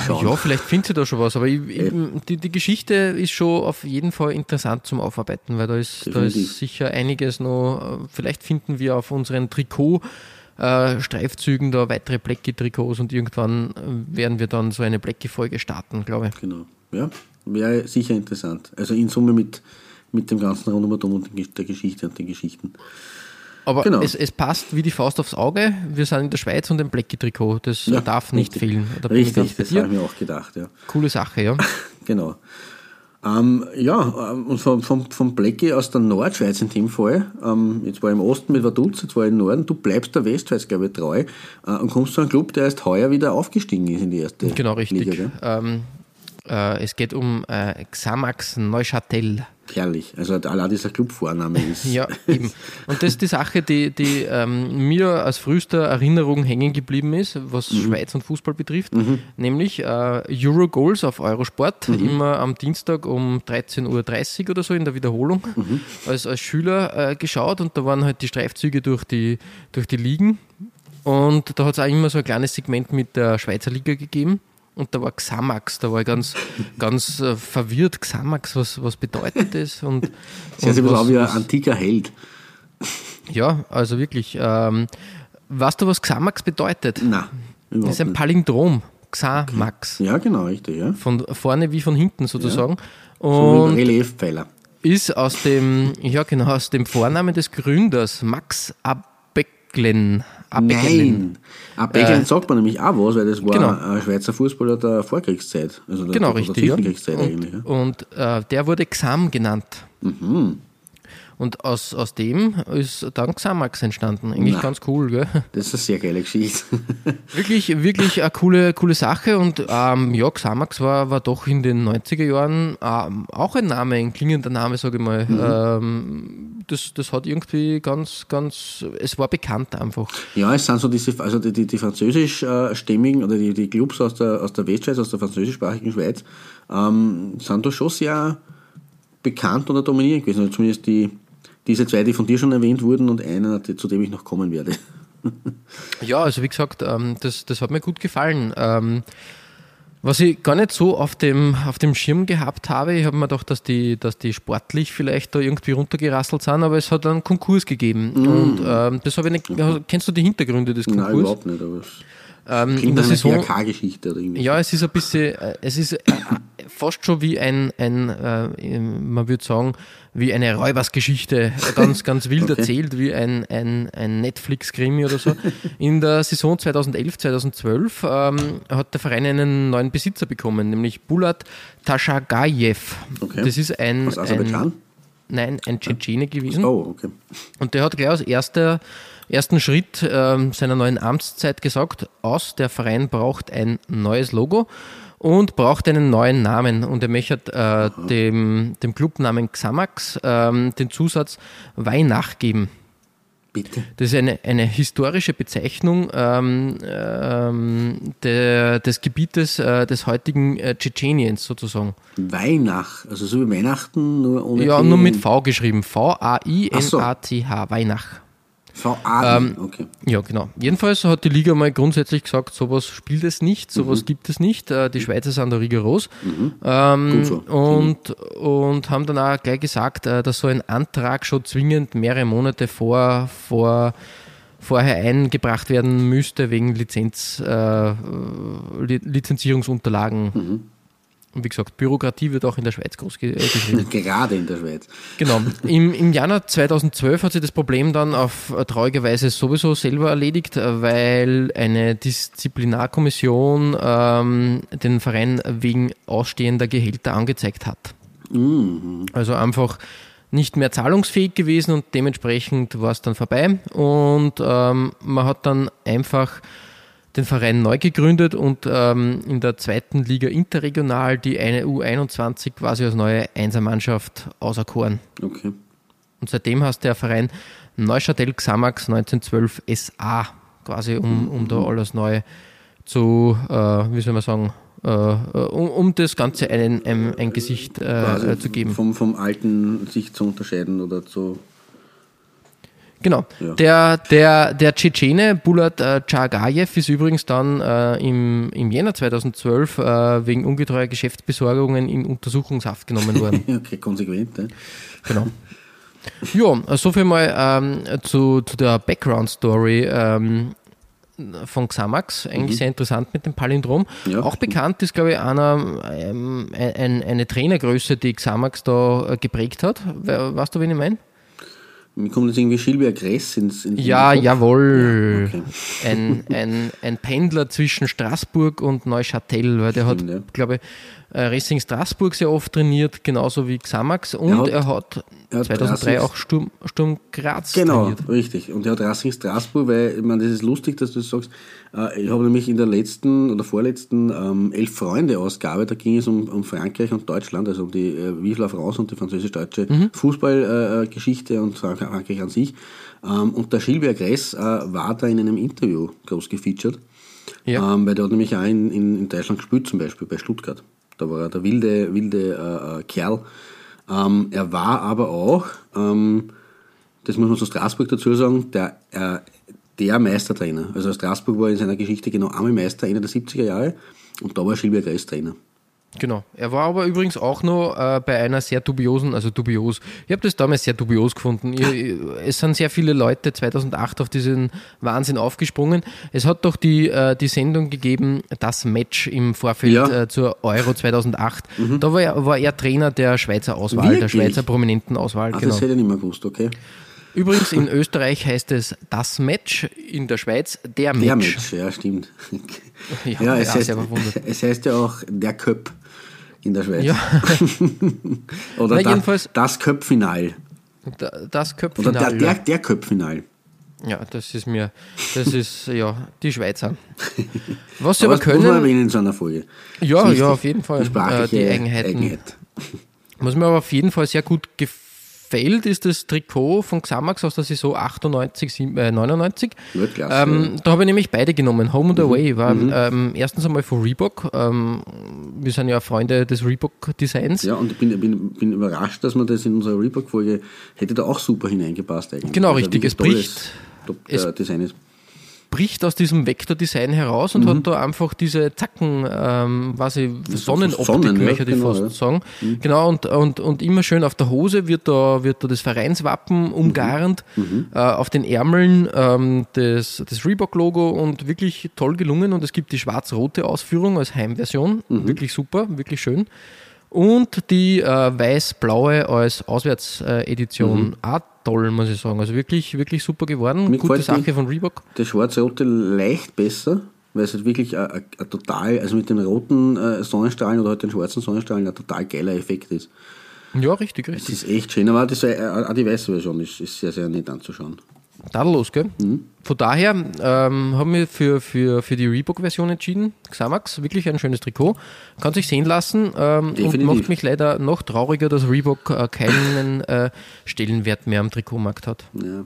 Ja, vielleicht findet sie da schon was, aber ich, ich, die, die Geschichte ist schon auf jeden Fall interessant zum Aufarbeiten, weil da ist, da ist sicher einiges noch. äh, Vielleicht finden wir auf unseren Trikot. äh, Streifzügen da weitere Blackie-Trikots und irgendwann äh, werden wir dann so eine Blackie-Folge starten, glaube ich. Genau. Ja, wäre sicher interessant. Also in Summe mit, mit dem ganzen Rundum und der Geschichte und den Geschichten. Aber Genau. es, es passt wie die Faust aufs Auge. Wir sind in der Schweiz und ein Blackie-Trikot. Das Ja, darf nicht richtig. fehlen. Da Richtig, das habe ich mir auch gedacht, ja. Coole Sache, ja. <laughs> Genau. Ähm, ja, ähm, und vom, vom, vom Blackie aus der Nordschweiz in dem Fall, ähm, jetzt war ich im Osten mit Vaduz, jetzt war ich im Norden, du bleibst der Westschweiz, glaube ich, treu äh, und kommst zu einem Club, der erst heuer wieder aufgestiegen ist in die erste Genau, richtig. Liga. Ähm, äh, es geht um äh, Xamax Neuchâtel. Herrlich, also allein dieser Clubvorname ist... Ja, <laughs> eben. Und das ist die Sache, die, die ähm, mir als frühester Erinnerung hängen geblieben ist, was Mhm. Schweiz und Fußball betrifft, nämlich äh, Euro Goals auf Eurosport, Mhm. immer am Dienstag um 13.30 Uhr oder so in der Wiederholung, Mhm. als, als Schüler äh, geschaut und da waren halt die Streifzüge durch die, durch die Ligen und da hat es auch immer so ein kleines Segment mit der Schweizer Liga gegeben. Und da war Xamax, da war ich ganz, ganz äh, verwirrt. Xamax, was, was bedeutet das? Und, <laughs> ein und was- wie ein antiker Held. ja, also wirklich. Ähm, weißt du, was Xamax bedeutet? Nein, Das ist ein. Palindrom. Xamax. Ja, genau, richtig, ja. Von vorne wie von hinten sozusagen. So ein Und Reliefpfeiler. ist aus dem, ja genau, aus dem Vornamen des Gründers, Max Abecklen. Abecklen. Nein, ab Becklein sagt man nämlich auch was, weil das war Genau. ein Schweizer Fußballer der Vorkriegszeit. Also der, Genau, der, richtig. Der. Zwischenkriegszeit eigentlich. Ja. Und, und äh, der wurde Xam genannt. Mhm. Und aus, aus dem ist dann Xamax entstanden. Eigentlich Na. ganz cool, gell? Das ist eine sehr geile Geschichte. <laughs> Wirklich, wirklich eine coole, coole Sache und ähm, ja, Xamax war, war doch in den 90er Jahren ähm, auch ein Name, ein klingender Name, sage ich mal. Ähm, das, das hat irgendwie ganz, ganz, es war bekannt einfach. ja, es sind so diese, also die, die, die französischstämmigen oder die, die Clubs aus der, aus der Westschweiz, aus der französischsprachigen Schweiz, ähm, sind da schon sehr bekannt oder dominierend gewesen. Also zumindest die, diese zwei, die von dir schon erwähnt wurden und einer, zu dem ich noch kommen werde. <laughs> Ja, also wie gesagt, ähm, das, das hat mir gut gefallen. Ähm, was ich gar nicht so auf dem, auf dem Schirm gehabt habe, ich habe mir gedacht, dass die, dass die sportlich vielleicht da irgendwie runtergerasselt sind, aber es hat einen Konkurs gegeben. Und ähm, das habe ich nicht. Kennst du die Hintergründe des Nein, Konkurs? überhaupt nicht, aber Ähm, in klingt der nach einer Saison, GAK-Geschichte oder irgendwie. Ja, es ist ein bisschen, äh, es ist äh, fast schon wie ein, ein äh, man würde sagen, wie eine Räubersgeschichte, ganz, <laughs> ganz wild Okay. erzählt, wie ein, ein, ein Netflix-Krimi oder so. In der Saison 2011, 2012 ähm, hat der Verein einen neuen Besitzer bekommen, nämlich Bulat Tashagayev. Okay. Das ist ein, Aus Aserbaidschan? ein Nein, ein Tschetschene gewesen. Oh, okay. Und der hat gleich als erster, ersten Schritt ähm, seiner neuen Amtszeit gesagt, aus, der Verein braucht ein neues Logo und braucht einen neuen Namen. Und er möchte äh, dem, dem Clubnamen Xamax ähm, den Zusatz Weihnacht geben. Bitte. Das ist eine, eine historische Bezeichnung ähm, ähm, der, des Gebietes äh, des heutigen äh, Tschetscheniens sozusagen. Weihnacht, also so wie Weihnachten, nur ohne Ja, nur mit V geschrieben. V-A-I-N-A-T-H, Weihnacht. Ähm, okay. Ja, genau. Jedenfalls hat die Liga mal grundsätzlich gesagt, sowas spielt es nicht, sowas gibt es nicht. Äh, Die Schweizer sind da rigoros. Ähm, Gut so, und, und haben dann auch gleich gesagt, äh, dass so ein Antrag schon zwingend mehrere Monate vor, vor vorher eingebracht werden müsste wegen Lizenz, äh, Li- Lizenzierungsunterlagen. Und wie gesagt, Bürokratie wird auch in der Schweiz groß ge- äh, geschrieben. <laughs> Gerade in der Schweiz. Genau. Im, Im Januar 2012 hat sich das Problem dann auf äh, traurige Weise sowieso selber erledigt, äh, weil eine Disziplinarkommission ähm, den Verein wegen ausstehender Gehälter angezeigt hat. Also einfach nicht mehr zahlungsfähig gewesen und dementsprechend war es dann vorbei. Und ähm, man hat dann einfach den Verein neu gegründet und ähm, in der zweiten Liga interregional die eine U21 quasi als neue Einsermannschaft auserkoren. Okay. Und seitdem heißt der Verein Neuchâtel Xamax 1912 SA, quasi um, um da alles neu zu, äh, wie soll man sagen, äh, äh, um, um das Ganze ein, ein, ein Gesicht äh, zu geben. Vom, vom alten sich zu unterscheiden oder zu. Genau. Ja. Der, der, der Tschetschene Bulat äh, Chagayev ist übrigens dann äh, im, im Jänner 2012 äh, wegen ungetreuer Geschäftsbesorgungen in Untersuchungshaft genommen worden. <laughs> Okay, konsequent. Ja. genau. Ja, so viel mal ähm, zu, zu der Background-Story ähm, von Xamax. Eigentlich sehr interessant mit dem Palindrom. Mhm. Ja. Auch bekannt ist, glaube ich, einer, ähm, ein, eine Trainergröße, die Xamax da äh, geprägt hat. We- Weißt du, wen ich meine? Mir kommt jetzt irgendwie Schilberg Gress ins, ins Ja, jawohl. Ja, okay. ein, ein, ein Pendler zwischen Straßburg und Neuchâtel, weil der Stimmt, hat, ja. glaube ich, Racing Straßburg sehr oft trainiert, genauso wie Xamax. Und Er hat- er hat 2003 Racing- auch Sturm, Sturm Graz Genau, trainiert. richtig. Und er hat Racing Straßburg, weil, ich meine, das ist lustig, dass du das sagst. Äh, Ich habe nämlich in der letzten oder vorletzten ähm, Elf-Freunde-Ausgabe, da ging es um, um Frankreich und Deutschland, also um die äh, la France und die französisch-deutsche Mhm. Fußballgeschichte und Frank- Frankreich an sich. Ähm, und der Gilbert Gress äh, war da in einem Interview groß gefeatured. Ja. Ähm, weil der hat nämlich auch in, in, in Deutschland gespielt, zum Beispiel bei Stuttgart. Da war er der wilde, wilde äh, äh, Kerl. Ähm, er war aber auch, ähm, das muss man zu Straßburg dazu sagen, der, äh, der Meistertrainer. Also Straßburg war in seiner Geschichte genau einmal Meister Ende der 70er Jahre und da war Schilberg Reis Trainer. Genau. Er war aber übrigens auch noch äh, bei einer sehr dubiosen, also dubios. Ich habe das damals sehr dubios gefunden. Ich, <laughs> ich- es sind sehr viele Leute 2008 auf diesen Wahnsinn aufgesprungen. Es hat doch die, äh, die Sendung gegeben, das Match im Vorfeld Ja. Mhm. äh, zur Euro 2008. <laughs> Da war er, war er Trainer der Schweizer Auswahl, der Wirklich? Schweizer Prominentenauswahl. Ah, Genau. Das hätte ich nicht mehr gewusst, okay. Übrigens in <laughs> Österreich heißt es das Match, in der Schweiz der Match. Der Match, ja, stimmt. Ja, ja, es, ja, heißt, es heißt ja auch der Köp in der Schweiz. Ja. <laughs> Oder Na, da, jedenfalls- das Köpfinal. Da- Das Oder Köpfinal. der, der, der Köpfinal. Ja, das ist mir, das ist ja die Schweizer. <laughs> Was sie Aber aber das muss man können, erwähnen in so einer Folge. Ja, ja, auf jeden Fall. Die sprachliche Äh, die Eigenheiten. Eigenheit. was mir aber auf jeden Fall sehr gut gefällt, ist das Trikot von Xamax aus der Saison 98, sieben- äh, 99. Ja, klasse, Mhm. Ähm, da habe ich nämlich beide genommen. Home and Away war ähm, erstens einmal von Reebok. Ähm, wir sind ja Freunde des Reebok-Designs. Ja, und ich bin, bin, bin überrascht, dass man das in unserer Reebok-Folge hätte da auch super hineingepasst eigentlich. Genau, da richtig. Es bricht- Top, es- äh, Design ist. Bricht aus diesem Vektor-Design heraus Mhm. und hat da einfach diese Zacken, ähm, quasi Sonnenoptik, Sonnen, ja, möchte ich genau, fast ja. sagen. Genau, und, und, und immer schön auf der Hose wird da, wird da das Mhm. Vereinswappen umgarnt, äh, auf den Ärmeln ähm, das, das Reebok-Logo und wirklich toll gelungen. Und es gibt die schwarz-rote Ausführung als Heimversion, Mhm. wirklich super, wirklich schön. Und die äh, weiß-blaue als Auswärtsedition, auch toll, muss ich sagen. Also wirklich, wirklich super geworden. Mir Gute gefällt die- Sache von Reebok. Der schwarz-rote leicht besser, weil es halt wirklich ein, ein, ein total, also mit den roten äh, Sonnenstrahlen oder halt den schwarzen Sonnenstrahlen ein total geiler Effekt ist. Ja, richtig, Es richtig. ist echt schön, aber das, äh, auch die weiße Version ist, ist sehr, sehr nett anzuschauen. Tadellos, gell? Mhm. Von daher ähm, haben wir für, für, für die Reebok-Version entschieden. Xamax, wirklich ein schönes Trikot. Kann sich sehen lassen ähm, und macht mich leider noch trauriger, dass Reebok äh, keinen äh, Stellenwert mehr am Trikotmarkt hat. Ja.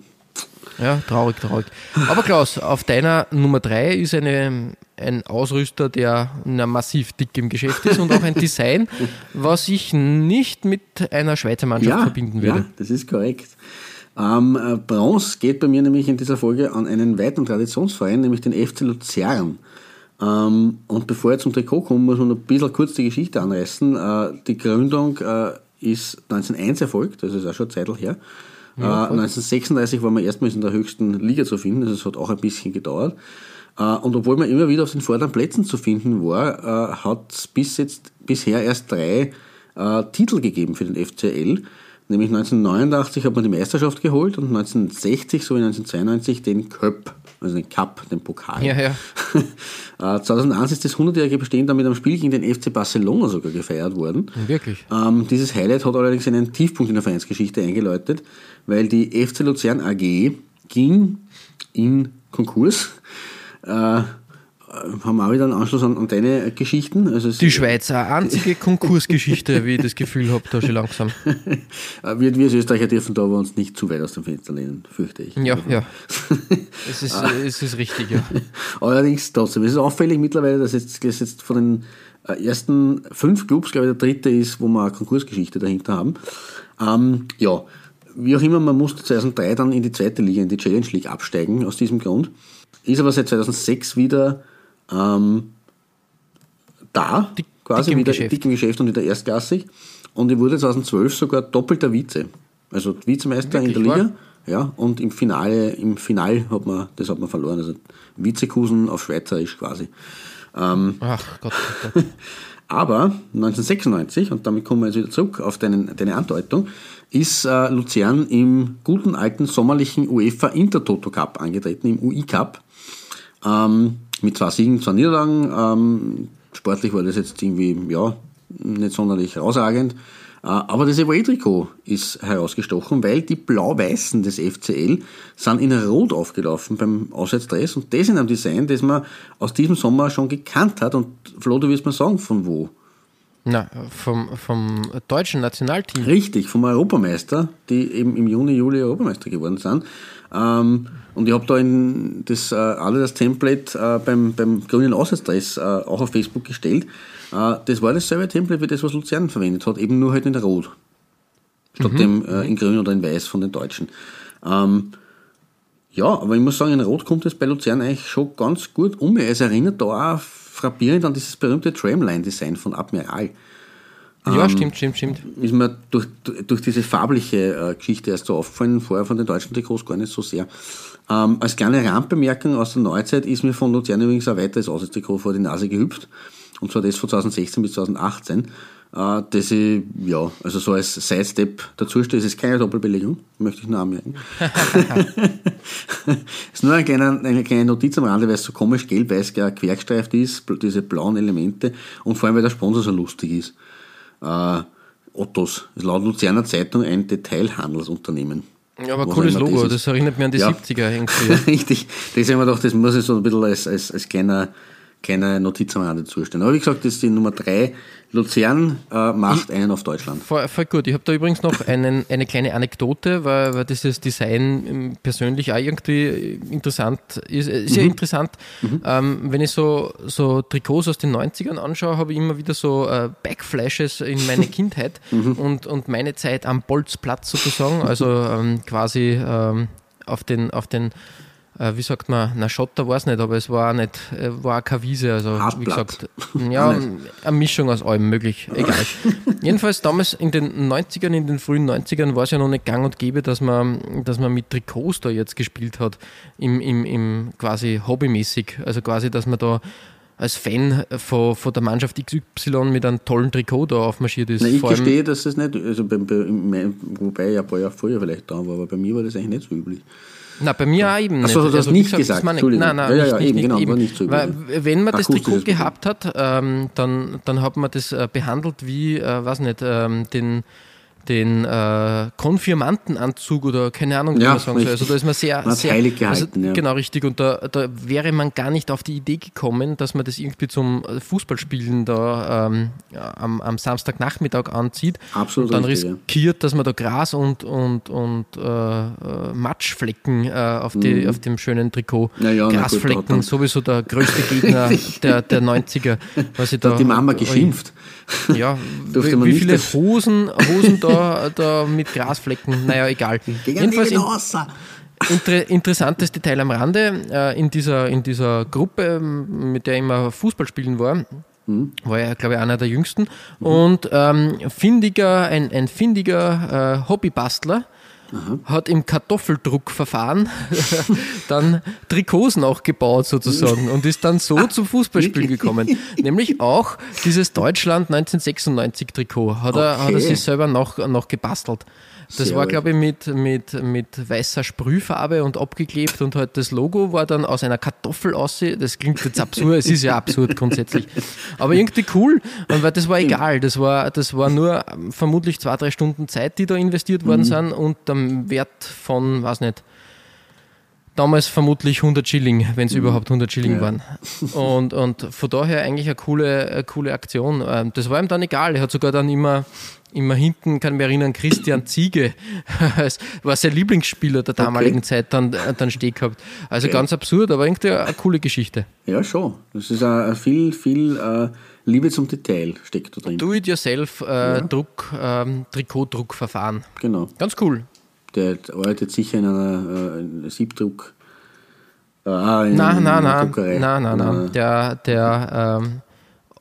Ja, traurig, traurig. Aber Klaus, auf deiner Nummer 3 ist eine, ein Ausrüster, der na, massiv dick im Geschäft ist und auch ein Design, <laughs> was ich nicht mit einer Schweizer Mannschaft verbinden würde. Ja, das ist korrekt. Ähm, äh, Bronze geht bei mir nämlich in dieser Folge an einen weiteren Traditionsverein, nämlich den FC Luzern. Ähm, und bevor ich zum Trikot komme, muss man noch ein bisschen kurz die Geschichte anreißen. Äh, die Gründung äh, ist 1901 erfolgt, das ist auch schon eine Zeit her. Ja, 1936 waren wir erstmals in der höchsten Liga zu finden, also es hat auch ein bisschen gedauert. Und obwohl man immer wieder auf den vorderen Plätzen zu finden war, hat es bis jetzt, bisher erst drei Titel gegeben für den FCL. Nämlich 1989 hat man die Meisterschaft geholt und 1960 sowie 1992 den Cup, also den Cup, den Pokal. Ja, ja. <laughs> 2001 ist das 100-jährige Bestehen damit am Spiel gegen den FC Barcelona sogar gefeiert worden. Wirklich? Ähm, dieses Highlight hat allerdings einen Tiefpunkt in der Vereinsgeschichte eingeläutet, weil die FC Luzern AG ging in Konkurs. Äh, haben wir auch wieder einen Anschluss an, an deine Geschichten. Also die Schweizer einzige <laughs> Konkursgeschichte, wie ich das Gefühl habe, da schon langsam. wir, wir als Österreicher dürfen da aber uns nicht zu weit aus dem Fenster lehnen, fürchte ich. Ja, ja. <laughs> es, ist, es ist richtig, ja. Allerdings trotzdem, es ist auffällig mittlerweile, dass jetzt, dass jetzt von den äh, ersten fünf Clubs, glaube ich, der dritte ist, wo wir eine Konkursgeschichte dahinter haben. Ähm, ja, wie auch immer, man musste 2003 dann in die zweite Liga, in die Challenge League absteigen, aus diesem Grund. Ist aber seit 2006 wieder ähm, da, dick, quasi dick wieder Geschäft. dick im Geschäft und wieder erstklassig. Und ich wurde 2012 sogar doppelter Vize. Also Vizemeister Wirklich, in der Liga. wahr? Ja, und im Finale, im Final hat man, das hat man verloren. Also Vizekusen auf Schweizerisch quasi. Ähm, Ach Gott, Gott, Gott. <laughs> aber 1996, und damit kommen wir jetzt wieder zurück auf deinen, deine Andeutung, ist äh, Luzern im guten alten sommerlichen UEFA Intertoto Cup angetreten, im UI Cup. Ähm, mit zwei Siegen, zwei Niederlagen. Ähm, sportlich war das jetzt irgendwie, ja, nicht sonderlich herausragend. Äh, aber das Evoe-Trikot ist herausgestochen, weil die Blau-Weißen des FCL sind in Rot aufgelaufen beim Auswärtsdress und das in einem Design, das man aus diesem Sommer schon gekannt hat. Und Flo, du wirst mir sagen, von wo? Na, vom, vom deutschen Nationalteam. Richtig, vom Europameister, die eben im Juni, Juli Europameister geworden sind. Ähm, und ich habe da in das äh, alle das Template äh, beim, beim grünen Auswärtsdress äh, auch auf Facebook gestellt. Äh, das war dasselbe Template wie das, was Luzern verwendet hat, eben nur halt in Rot. Statt dem äh, in Grün oder in Weiß von den Deutschen. Ähm, ja, aber ich muss sagen, in Rot kommt es bei Luzern eigentlich schon ganz gut um. Es erinnert da auch frappierend an dieses berühmte Tramline-Design von Admiral. Ja, stimmt, stimmt, stimmt. Ist mir durch, durch diese farbliche äh, Geschichte erst so aufgefallen, vorher von den deutschen Trikots gar nicht so sehr. Ähm, als kleine Randbemerkung aus der Neuzeit ist mir von Luzern übrigens ein weiteres Auswärtstrikot vor die Nase gehüpft. Und zwar das von 2016 bis 2018. Äh, das ich, ja, also so als Sidestep dazu stehe, es ist keine Doppelbelegung, möchte ich nur anmerken. <laughs> ist nur eine kleine, eine kleine Notiz am Rande, weil es so komisch gelb-weiß quergestreift ist, diese blauen Elemente und vor allem, weil der Sponsor so lustig ist. Äh, Ottos ist laut Luzerner Zeitung ein Detailhandelsunternehmen. Ja, aber cooles Logo, das das, erinnert mich an die Ja. 70er <laughs> irgendwie. Richtig. Das habe ich mir gedacht, das muss ich so ein bisschen als, als, als kleiner, kleiner Notiz am Rande zustellen. Aber wie gesagt, das ist die Nummer drei. Luzern äh, macht einen auf Deutschland. Voll, voll gut. Ich habe da übrigens noch einen, eine kleine Anekdote, weil, weil dieses Design ähm, persönlich auch irgendwie interessant ist. Äh, Sehr interessant. Ähm, wenn ich so, so Trikots aus den 90ern anschaue, habe ich immer wieder so äh, Backflashes in meine <laughs> Kindheit und, und meine Zeit am Bolzplatz sozusagen. Also ähm, quasi ähm, auf den, auf den wie sagt man, na Schotter war es nicht, aber es war auch nicht, äh, war auch keine Wiese, also wie Hartplatz. gesagt, ja, eine Mischung aus allem möglich, egal. <laughs> Jedenfalls damals in den 90ern, in den frühen 90ern war es ja noch nicht gang und gäbe, dass man, dass man mit Trikots da jetzt gespielt hat, im, im, im quasi hobbymäßig, also quasi, dass man da als Fan von, von der Mannschaft XY mit einem tollen Trikot da aufmarschiert ist. Na, ich gestehe, dass das nicht, also bei, bei, wobei ja ein paar Jahre vorher vielleicht da war, aber bei mir war das eigentlich nicht so üblich. Na, bei mir auch eben Ach so, nicht. du hast wie nicht das gesagt, meine. Nein, nein, Ja, ja, nicht, ja, nicht, eben, nicht, genau, eben. war nicht so Weil, wenn man das Trikot gehabt hat, ähm, dann, dann hat man das äh, behandelt wie, äh, weiß nicht, ähm, den, den äh, Konfirmandenanzug oder keine Ahnung, wie Ja, man sagen soll. Also da ist man sehr, Man sehr heilig gehalten, also, ja. Genau, richtig. Und da, da wäre man gar nicht auf die Idee gekommen, dass man das irgendwie zum Fußballspielen da ähm, am, am Samstagnachmittag anzieht Absolut und dann richtig, ja. riskiert, dass man da Gras und, und, und äh, äh, Matschflecken äh, auf, die, auf dem schönen Trikot. Ja, ja, gut, da Grasflecken, dann- sowieso der größte Gegner <laughs> der, der 90er. Was ich Da hat die Mama geschimpft. Ja, <laughs> wie, wie viele Hosen, Hosen da, da mit Grasflecken, naja, egal. Gegen Jedenfalls den in, inter, interessantes Detail am Rande, äh, in, dieser, in dieser Gruppe, ähm, mit der ich immer Fußball spielen war, Mhm. war er, glaube ich, einer der jüngsten. Und ähm, findiger, ein, ein findiger äh, Hobbybastler hat im Kartoffeldruckverfahren <laughs> dann Trikots nachgebaut sozusagen und ist dann so zum Fußballspielen gekommen. Nämlich auch dieses Deutschland 1996 Trikot hat, er, hat er Okay. sich selber noch, noch gebastelt. Das Sehr war, glaube ich, mit, mit, mit weißer Sprühfarbe und abgeklebt und halt das Logo war dann aus einer Kartoffel aussehen. Das klingt jetzt absurd, es ist ja absurd grundsätzlich. Aber irgendwie cool, und weil das war egal. Das war, das war nur ähm, vermutlich zwei, drei Stunden Zeit, die da investiert worden Mhm. sind und der Wert von, weiß nicht, damals vermutlich 100 Schilling, wenn es überhaupt 100 Schilling Mhm. Ja. waren. Und, und von daher eigentlich eine coole, eine coole Aktion. Ähm, Das war ihm dann egal. Er hat sogar dann immer, immer hinten, kann ich mich erinnern, Christian Ziege, <laughs> war sein Lieblingsspieler der damaligen Zeit, dann, dann stehen gehabt. Also Okay. ganz absurd, aber irgendwie eine coole Geschichte. Ja, schon. Das ist auch viel, viel äh, Liebe zum Detail steckt da drin. Do-it-yourself äh, Druck, ähm, Trikotdruckverfahren. Genau. Ganz cool. Der arbeitet sicher in einer äh, Siebdruck. Äh, ah, in, Nein, in nein, nein, nein, nein, Äh, nein. Der, der ähm,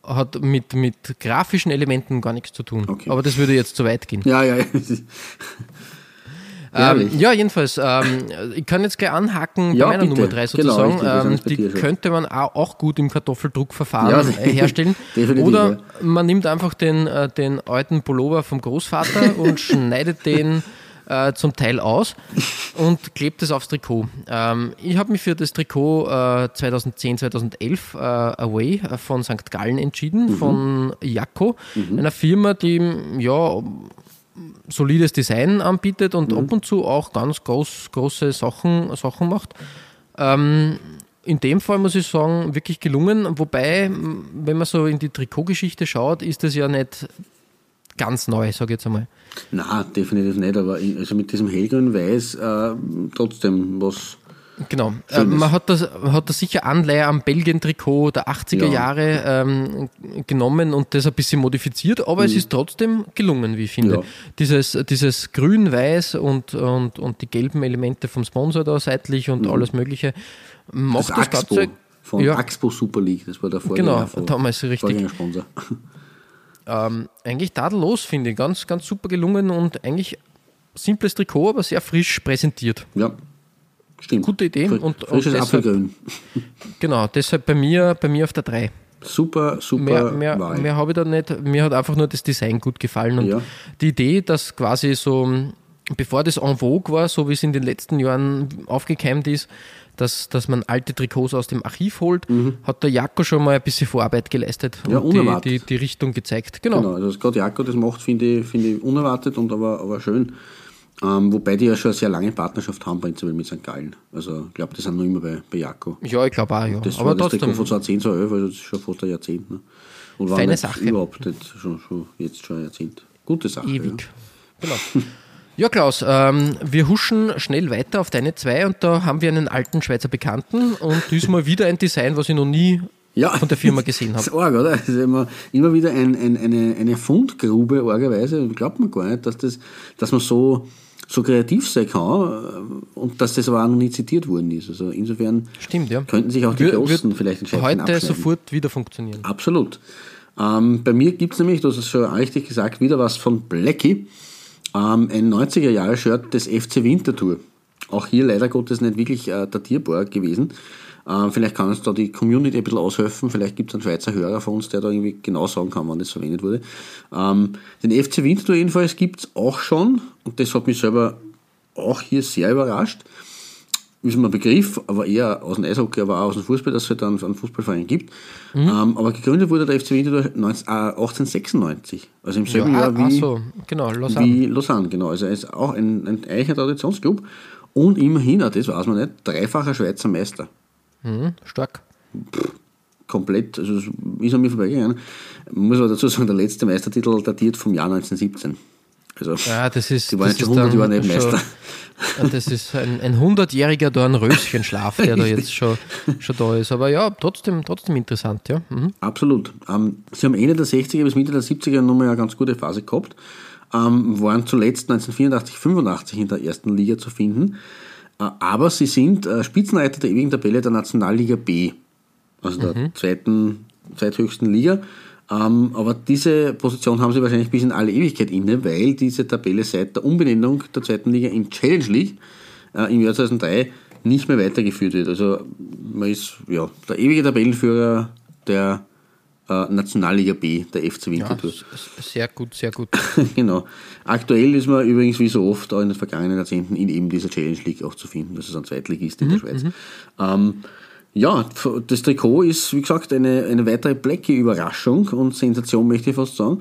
hat mit, mit grafischen Elementen gar nichts zu tun. Okay. Aber das würde jetzt zu weit gehen. Ja, ja. <laughs> Ähm, ja, jedenfalls, ähm, ich kann jetzt gleich anhaken Ja, bei meiner bitte. Nummer 3 Genau, sozusagen. sind ähm, die könnte man auch, gut im Kartoffeldruckverfahren Ja, herstellen. <laughs> Oder man nimmt einfach den, äh, den alten Pullover vom Großvater und <laughs> schneidet den äh, zum Teil aus und klebt es aufs Trikot. Ähm, ich habe mich für das Trikot äh, 2010, 2011 äh, Away äh, von St. Gallen entschieden, Mhm. von Jacco, einer Firma, die ja solides Design anbietet und ab und zu auch ganz groß, große Sachen, Sachen macht. Ähm, in dem Fall muss ich sagen, wirklich gelungen. Wobei, wenn man so in die Trikotgeschichte schaut, ist das ja nicht ganz neu, sage ich jetzt einmal. Nein, definitiv nicht, aber also mit diesem hellgrün-weiß äh, trotzdem was. Genau. Äh, man hat das, hat das sicher Anleihe am Belgien-Trikot der 80er Ja. Jahre ähm, genommen und das ein bisschen modifiziert, aber es ist trotzdem gelungen, wie ich finde. Mhm. Ja. Dieses, dieses Grün-Weiß und, und, und die gelben Elemente vom Sponsor da seitlich und alles Mögliche macht Das das, Ganze. von ja, Axpo Super League, das war der Vorgänger Genau, damals richtig. Vorgängersponsor. Ähm, eigentlich tadellos, finde ich. Ganz, ganz super gelungen und eigentlich simples Trikot, aber sehr frisch präsentiert. Ja, stimmt. Gute Idee Fri- und- und Frisches deshalb- Apfelgrün. <laughs> Genau, deshalb bei mir, bei mir auf der 3. Super, super Mehr, mehr, Wahl. mehr habe ich da nicht. Mir hat einfach nur das Design gut gefallen. Und Ja. die Idee, dass quasi so, bevor das en vogue war, so wie es in den letzten Jahren aufgekeimt ist, dass, dass man alte Trikots aus dem Archiv holt, hat der Jacko schon mal ein bisschen Vorarbeit geleistet Mhm. Ja, und die, unerwartet. die, die Richtung gezeigt. Genau. Genau, also gerade Jakob das macht, finde ich, finde ich unerwartet und aber, aber schön. Ähm, wobei die ja schon eine sehr lange Partnerschaft haben, prinzipiell mit St. Gallen. Also ich glaube, die sind noch immer bei, bei Jakob. Ja, ich glaube auch, ja. Das Aber war das. Trikot von 2010, 2011, also das ist schon fast ein Jahrzehnt. Ne? Und war Feine Sache. Überhaupt nicht, schon, schon, jetzt schon ein Jahrzehnt. Gute Sache. Ewig. Genau. <laughs> Ja, Klaus, ähm, wir huschen schnell weiter auf deine zwei und da haben wir einen alten Schweizer Bekannten und diesmal wieder ein Design, was ich noch nie Ja. von der Firma gesehen <laughs> Das habe. ist arg, oder? Das ist immer, immer wieder ein, ein, eine, eine Fundgrube, argerweise. Glaubt man gar nicht, dass, das, dass man so, so kreativ sein kann äh, und dass das aber auch noch nie zitiert worden ist. Also insofern Stimmt, ja. könnten sich auch die Wir- Großen vielleicht entscheiden. Heute sofort wieder funktionieren. Absolut. Ähm, bei mir gibt es nämlich, du hast es schon richtig gesagt, wieder was von Blackie. Ähm, ein 90er-Jahre-Shirt des FC Winterthur. Auch hier leider Gottes nicht wirklich äh, datierbar gewesen. Ähm, vielleicht kann uns da die Community ein bisschen aushelfen. Vielleicht gibt es einen Schweizer Hörer von uns, der da irgendwie genau sagen kann, wann das verwendet wurde. Ähm, den FC Winterthur jedenfalls gibt es auch schon. Und das hat mich selber auch hier sehr überrascht. Ist mir ein Begriff, aber eher aus dem Eishockey, aber auch aus dem Fußball, dass es halt einen, einen Fußballverein gibt. Ähm, aber gegründet wurde der FC Winterthur 19, äh, 1896, also im selben Ja, Jahr ah, wie, so, genau, Lausanne. wie Lausanne, genau. Also ist auch ein, ein eicher Traditionsclub und immerhin, das weiß man nicht, dreifacher Schweizer Meister. Mhm, stark. Komplett, also ist an mir vorbeigegangen. Muss aber dazu sagen, der letzte Meistertitel datiert vom Jahr 1917. Also, Ja, das ist, die waren das ist schon 100 Jahre dann nicht schon- Meister. Das ist ein, ein 100-jähriger Dornröschenschlaf, der da jetzt <laughs> schon, schon da ist. Aber ja, trotzdem, trotzdem interessant, ja. Mhm. Absolut. Ähm, sie haben Ende der 60er bis Mitte der 70er nochmal eine ganz gute Phase gehabt, ähm, waren zuletzt 1984, 85 in der ersten Liga zu finden, äh, aber sie sind äh, Spitzenreiter der ewigen Tabelle der Nationalliga B, also der zweiten, zweithöchsten Liga. Ähm, aber diese Position haben sie wahrscheinlich bis in alle Ewigkeit inne, weil diese Tabelle seit der Umbenennung der zweiten Liga in Challenge League äh, im Jahr 2003 nicht mehr weitergeführt wird. Also man ist ja, der ewige Tabellenführer der äh, Nationalliga B, der FC ja Winterthur. s- sehr gut, sehr gut. <laughs> genau. Aktuell ist man übrigens wie so oft auch in den vergangenen Jahrzehnten in eben dieser Challenge League auch zu finden. Das ist ein Zweitligist in der Schweiz. Ähm, ja, das Trikot ist, wie gesagt, eine, eine weitere Blackie-Überraschung und Sensation, möchte ich fast sagen.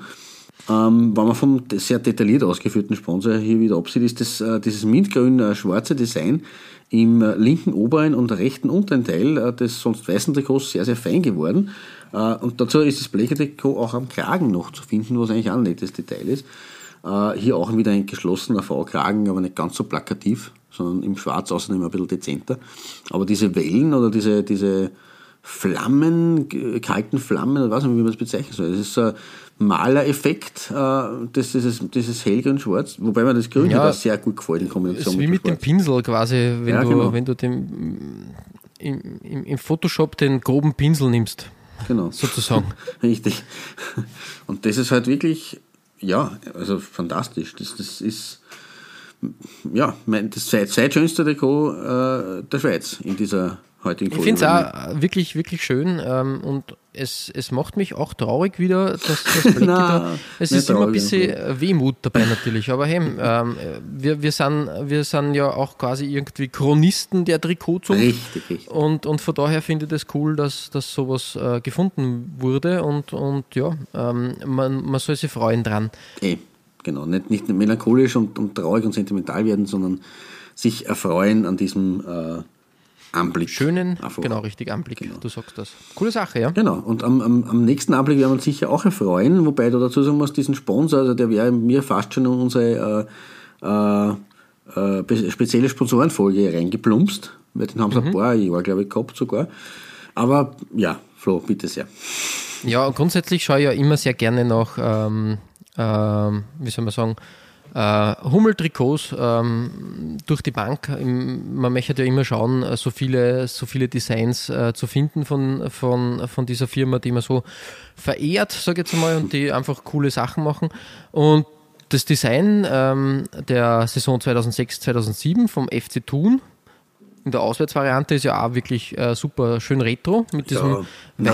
Ähm, wenn man vom sehr detailliert ausgeführten Sponsor hier wieder absieht, ist das, äh, dieses mintgrün-schwarze Design im äh, linken oberen und rechten unteren Teil äh, des sonst weißen Trikots sehr, sehr fein geworden. Äh, und dazu ist das Blechertrikot auch am Kragen noch zu finden, was eigentlich auch ein nettes Detail ist. Äh, hier auch wieder ein geschlossener V-Kragen, aber nicht ganz so plakativ, sondern im Schwarz außerdem ein bisschen dezenter. Aber diese Wellen oder diese, diese Flammen, kalten Flammen, weiß nicht, wie man das bezeichnen soll. Das ist so ein Malereffekt, äh, das, dieses, dieses hellgrün-schwarz, wobei mir das Grün Ja, auch sehr gut gefällt in Es Kombination ist wie mit dem Schwarz. Pinsel quasi, wenn Ja, du, genau. wenn du den, im, im, im Photoshop den groben Pinsel nimmst, Genau. sozusagen. <laughs> Richtig. Und das ist halt wirklich, ja, also fantastisch. Das, das ist, ja, mein, das zweit- zweitschönste Trikot äh, der Schweiz in dieser heutigen Ich finde es auch wirklich, wirklich schön ähm, und es, es macht mich auch traurig wieder, dass das Blackie. <laughs> Es ist immer ein bisschen äh, Wehmut dabei natürlich, aber hey, ähm, wir, wir, sind, wir sind ja auch quasi irgendwie Chronisten der Trikotzunft. Richtig, richtig. Und, und von daher finde ich das cool, dass, dass sowas äh, gefunden wurde und, und ja, ähm, man, man soll sich freuen dran. Eh, genau. Nicht, nicht melancholisch und, und traurig und sentimental werden, sondern sich erfreuen an diesem äh, Anblick. Schönen, Einfach. genau, richtig Anblick, du sagst das. Coole Sache, ja. Genau, und am, am, am nächsten Anblick werden wir uns sicher auch erfreuen, wobei du dazu sagen musst, diesen Sponsor, also der wäre mir fast schon in unsere äh, äh, äh, spezielle Sponsorenfolge reingeplumpst, weil den haben sie ein paar Jahre, glaube ich, gehabt sogar. Aber ja, Flo, bitte sehr. Ja, grundsätzlich schaue ich ja immer sehr gerne nach, ähm, ähm, wie soll man sagen, äh, Hummeltrikots ähm, durch die Bank. Man möchte ja immer schauen, äh, so viele, so viele Designs äh, zu finden von, von, von dieser Firma, die man so verehrt, sage ich jetzt mal, und die einfach coole Sachen machen. Und das Design ähm, der Saison 2006-2007 vom FC Thun in der Auswärtsvariante ist ja auch wirklich äh, super schön retro mit diesem Ja,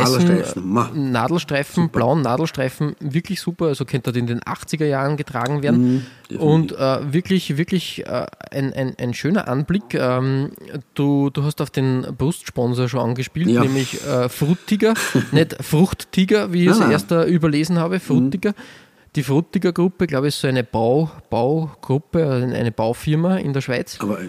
weißen Nadelstreifen. Nadelstreifen, blauen Nadelstreifen, wirklich super. Also könnte das in den 80er Jahren getragen werden. Mhm, und äh, wirklich, wirklich äh, ein, ein, ein schöner Anblick. Ähm, du, du hast auf den Brustsponsor schon angespielt, Ja. nämlich äh, Fruttiger, <laughs> nicht Fruchttiger, wie ich es erst überlesen habe, Fruttiger. Die Fruttiger Gruppe, glaube ich, ist so eine Bau, Baugruppe, äh, eine Baufirma in der Schweiz. Aber äh,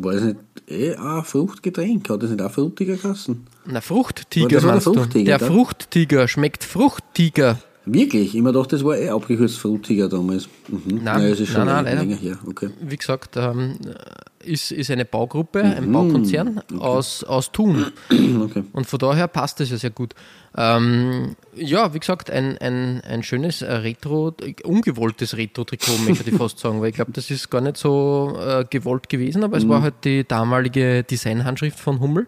das nicht eh ein Fruchtgetränk? Hat das nicht auch Frutiger Kassen? Na, Fruchttiger das war der? Fruchttiger, Der? Fruchttiger schmeckt Fruchttiger. Wirklich? Ich mir dachte, das war eh abgekürzt Frutiger damals. Mhm. Nein, Nein, es ist schon nein, nein, länger her. Okay. Wie gesagt, ähm, ist, ist eine Baugruppe, ein Baukonzern aus, aus Thun. <clears throat> okay. Und von daher passt das ja sehr gut. Ähm, ja, wie gesagt, ein, ein, ein schönes Retro, ungewolltes Retro-Trikot, möchte ich fast sagen, weil ich glaube, das ist gar nicht so äh, gewollt gewesen, aber es war halt die damalige Designhandschrift von Hummel.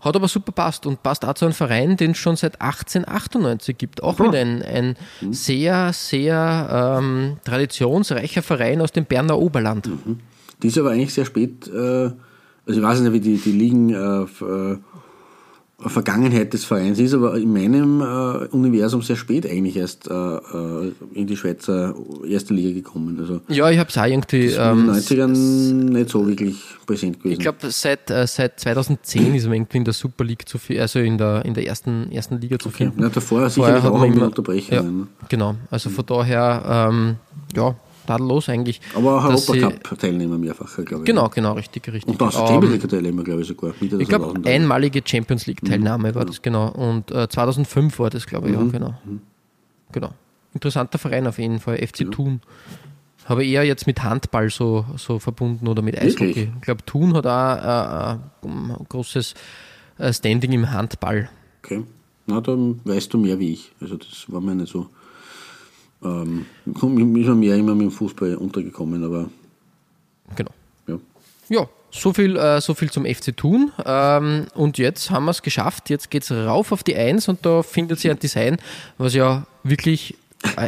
Hat aber super passt und passt auch zu einem Verein, den es schon seit 1898 gibt. Auch wieder ein, ein sehr, sehr ähm, traditionsreicher Verein aus dem Berner Oberland. Die ist aber eigentlich sehr spät, äh, also ich weiß nicht, wie die, die Ligen äh, äh, Vergangenheit des Vereins ist, aber in meinem äh, Universum sehr spät eigentlich erst äh, äh in die Schweizer erste Liga gekommen. Also ja, ich habe es auch irgendwie. Ähm, in den 90ern nicht so wirklich präsent gewesen. Ich glaube, seit, äh, seit 2010 ist man irgendwie in der Super League zu viel, also in der, in der ersten, ersten Liga zu okay. finden. Ja, davor sicherlich auch immer Unterbrechungen. Ja, genau, also von daher, ähm, ja, tadellos eigentlich. Aber auch Europacup-Teilnehmer mehrfach, glaube ich. Genau, genau, richtig, richtig. Und auch Champions League-Teilnehmer, glaube ich sogar. Ich glaube, einmalige Champions League-Teilnahme mhm. war das, genau. Und äh, 2005 war das, glaube ich, mhm. ja, genau. Mhm. Genau. Interessanter Verein auf jeden Fall, FC ja. Thun. Habe eher jetzt mit Handball so, so verbunden oder mit Eishockey. Wirklich? Ich glaube, Thun hat auch äh, ein großes äh, Standing im Handball. Okay. Na, dann weißt du mehr wie ich. Also das war mir nicht so ähm, ist man mehr immer mit dem Fußball untergekommen, aber. Genau. Ja. Ja, so viel, äh, so viel zum FC Thun. Ähm, und jetzt haben wir es geschafft. Jetzt geht es rauf auf die Eins und da findet sich ein Design, was ja wirklich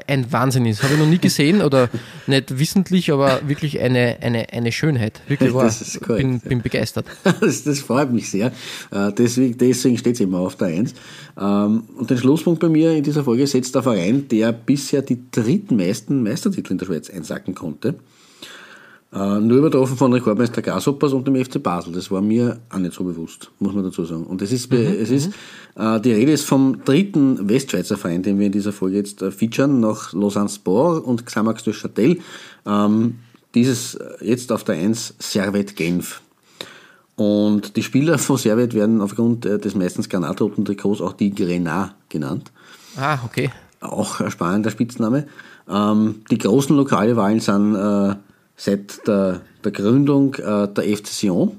ein Wahnsinn ist. Habe ich noch nie gesehen oder nicht wissentlich, aber wirklich eine, eine, eine Schönheit. Wirklich wahr. Das ist korrekt, bin, bin begeistert. <laughs> Das, das, freut mich sehr. Äh, deswegen, deswegen steht es immer auf der Eins. Ähm, und den Schlusspunkt bei mir in dieser Folge setzt der Verein, der bisher die drittmeisten Meistertitel in der Schweiz einsacken konnte. Äh, nur übertroffen von Rekordmeister Grasshoppers und dem FC Basel. Das war mir auch nicht so bewusst, muss man dazu sagen. Und es ist, mhm, es ist mhm. äh, die Rede ist vom dritten Westschweizer Verein, den wir in dieser Folge jetzt äh, featuren, nach Lausanne Sport und Xamax de Châtel. Ähm, dieses jetzt auf der 1 Servet Genf. Und die Spieler von Servet werden aufgrund des meistens granatroten Trikots auch die Grenat genannt. Ah, okay. Auch ein spannender Spitzname. Ähm, die großen Lokalwahlen sind seit der, der Gründung äh, der FC Sion.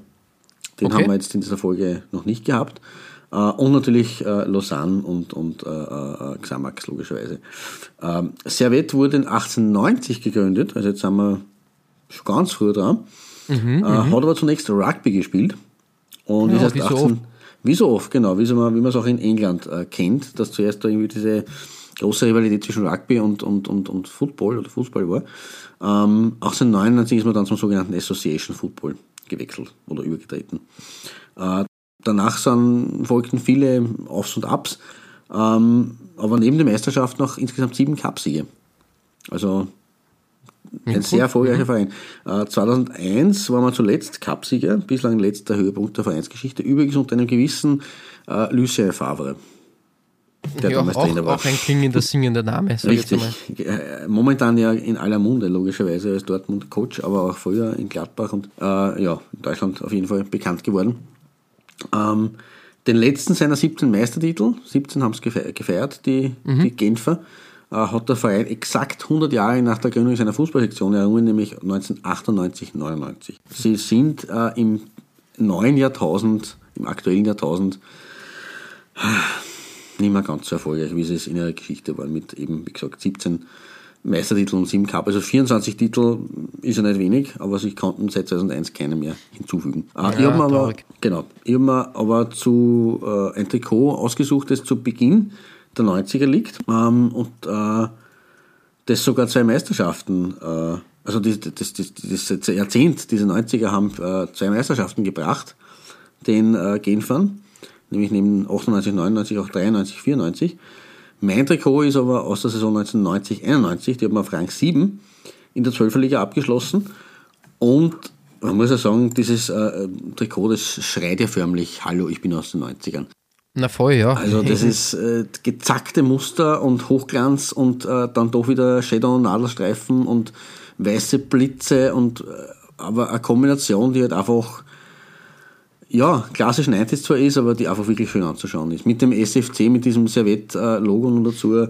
Den okay. haben wir jetzt in dieser Folge noch nicht gehabt. Äh, und natürlich äh, Lausanne und, und äh, äh, Xamax, logischerweise. Ähm, Servet wurde in 1890 gegründet, also jetzt sind wir schon ganz früh dran. Mhm, mhm, hat aber zunächst Rugby gespielt. Und ja, ist erst wie 18, so oft. Wie so oft, genau, wie, so man, wie man es auch in England äh, kennt, dass zuerst da irgendwie diese große Rivalität zwischen Rugby und, und, und, und Football oder Fußball war. Ähm, 1899 ist man dann zum sogenannten Association Football gewechselt oder übergetreten. Äh, danach sind, folgten viele Aufs und Ups, ähm, aber neben der Meisterschaft noch insgesamt sieben Cupsiege. Also ein sehr erfolgreicher Verein. Äh, 2001 war man zuletzt Cupsieger, bislang letzter Höhepunkt der Vereinsgeschichte, übrigens unter einem gewissen äh, Lucien Favre der ja, auch, Trainer war. Auch ein klingender, singender Name. Richtig. Äh, momentan ja in aller Munde, logischerweise, als Dortmund-Coach, aber auch früher in Gladbach und äh, ja, in Deutschland auf jeden Fall bekannt geworden. Ähm, den letzten seiner 17 Meistertitel, 17 haben es gefeiert, die, mhm. die Genfer, äh, hat der Verein exakt 100 Jahre nach der Gründung seiner Fußballsektion errungen, nämlich 1998, 99. Sie sind äh, im neuen Jahrtausend, im aktuellen Jahrtausend, nicht mehr ganz so erfolgreich, wie sie es in ihrer Geschichte waren, mit eben, wie gesagt, 17 Meistertiteln und 7 Cup. Also 24 Titel ist ja nicht wenig, aber sie konnten seit 2001 keine mehr hinzufügen. Ja, ich habe mir aber, genau, ich habe mir aber zu äh, ein Trikot ausgesucht, das zu Beginn der 90er liegt ähm, und äh, das sogar zwei Meisterschaften, äh, also das, das, das, das, Jahrzehnt, diese 90er haben äh, zwei Meisterschaften gebracht, den äh, Genfern nämlich neben 98, 99 auch 93, 94. Mein Trikot ist aber aus der Saison 1990, 91, die haben wir auf Rang 7 in der 12er Liga abgeschlossen und man muss ja sagen, dieses äh, Trikot, das schreit ja förmlich, hallo, ich bin aus den 90ern. Na voll, ja. Also das ist äh, gezackte Muster und Hochglanz und äh, dann doch wieder Shadow- und Nadelstreifen und weiße Blitze und äh, aber eine Kombination, die halt einfach ja, klassisch 90s zwar ist, aber die einfach wirklich schön anzuschauen ist. Mit dem SFC, mit diesem Servett-Logo noch dazu.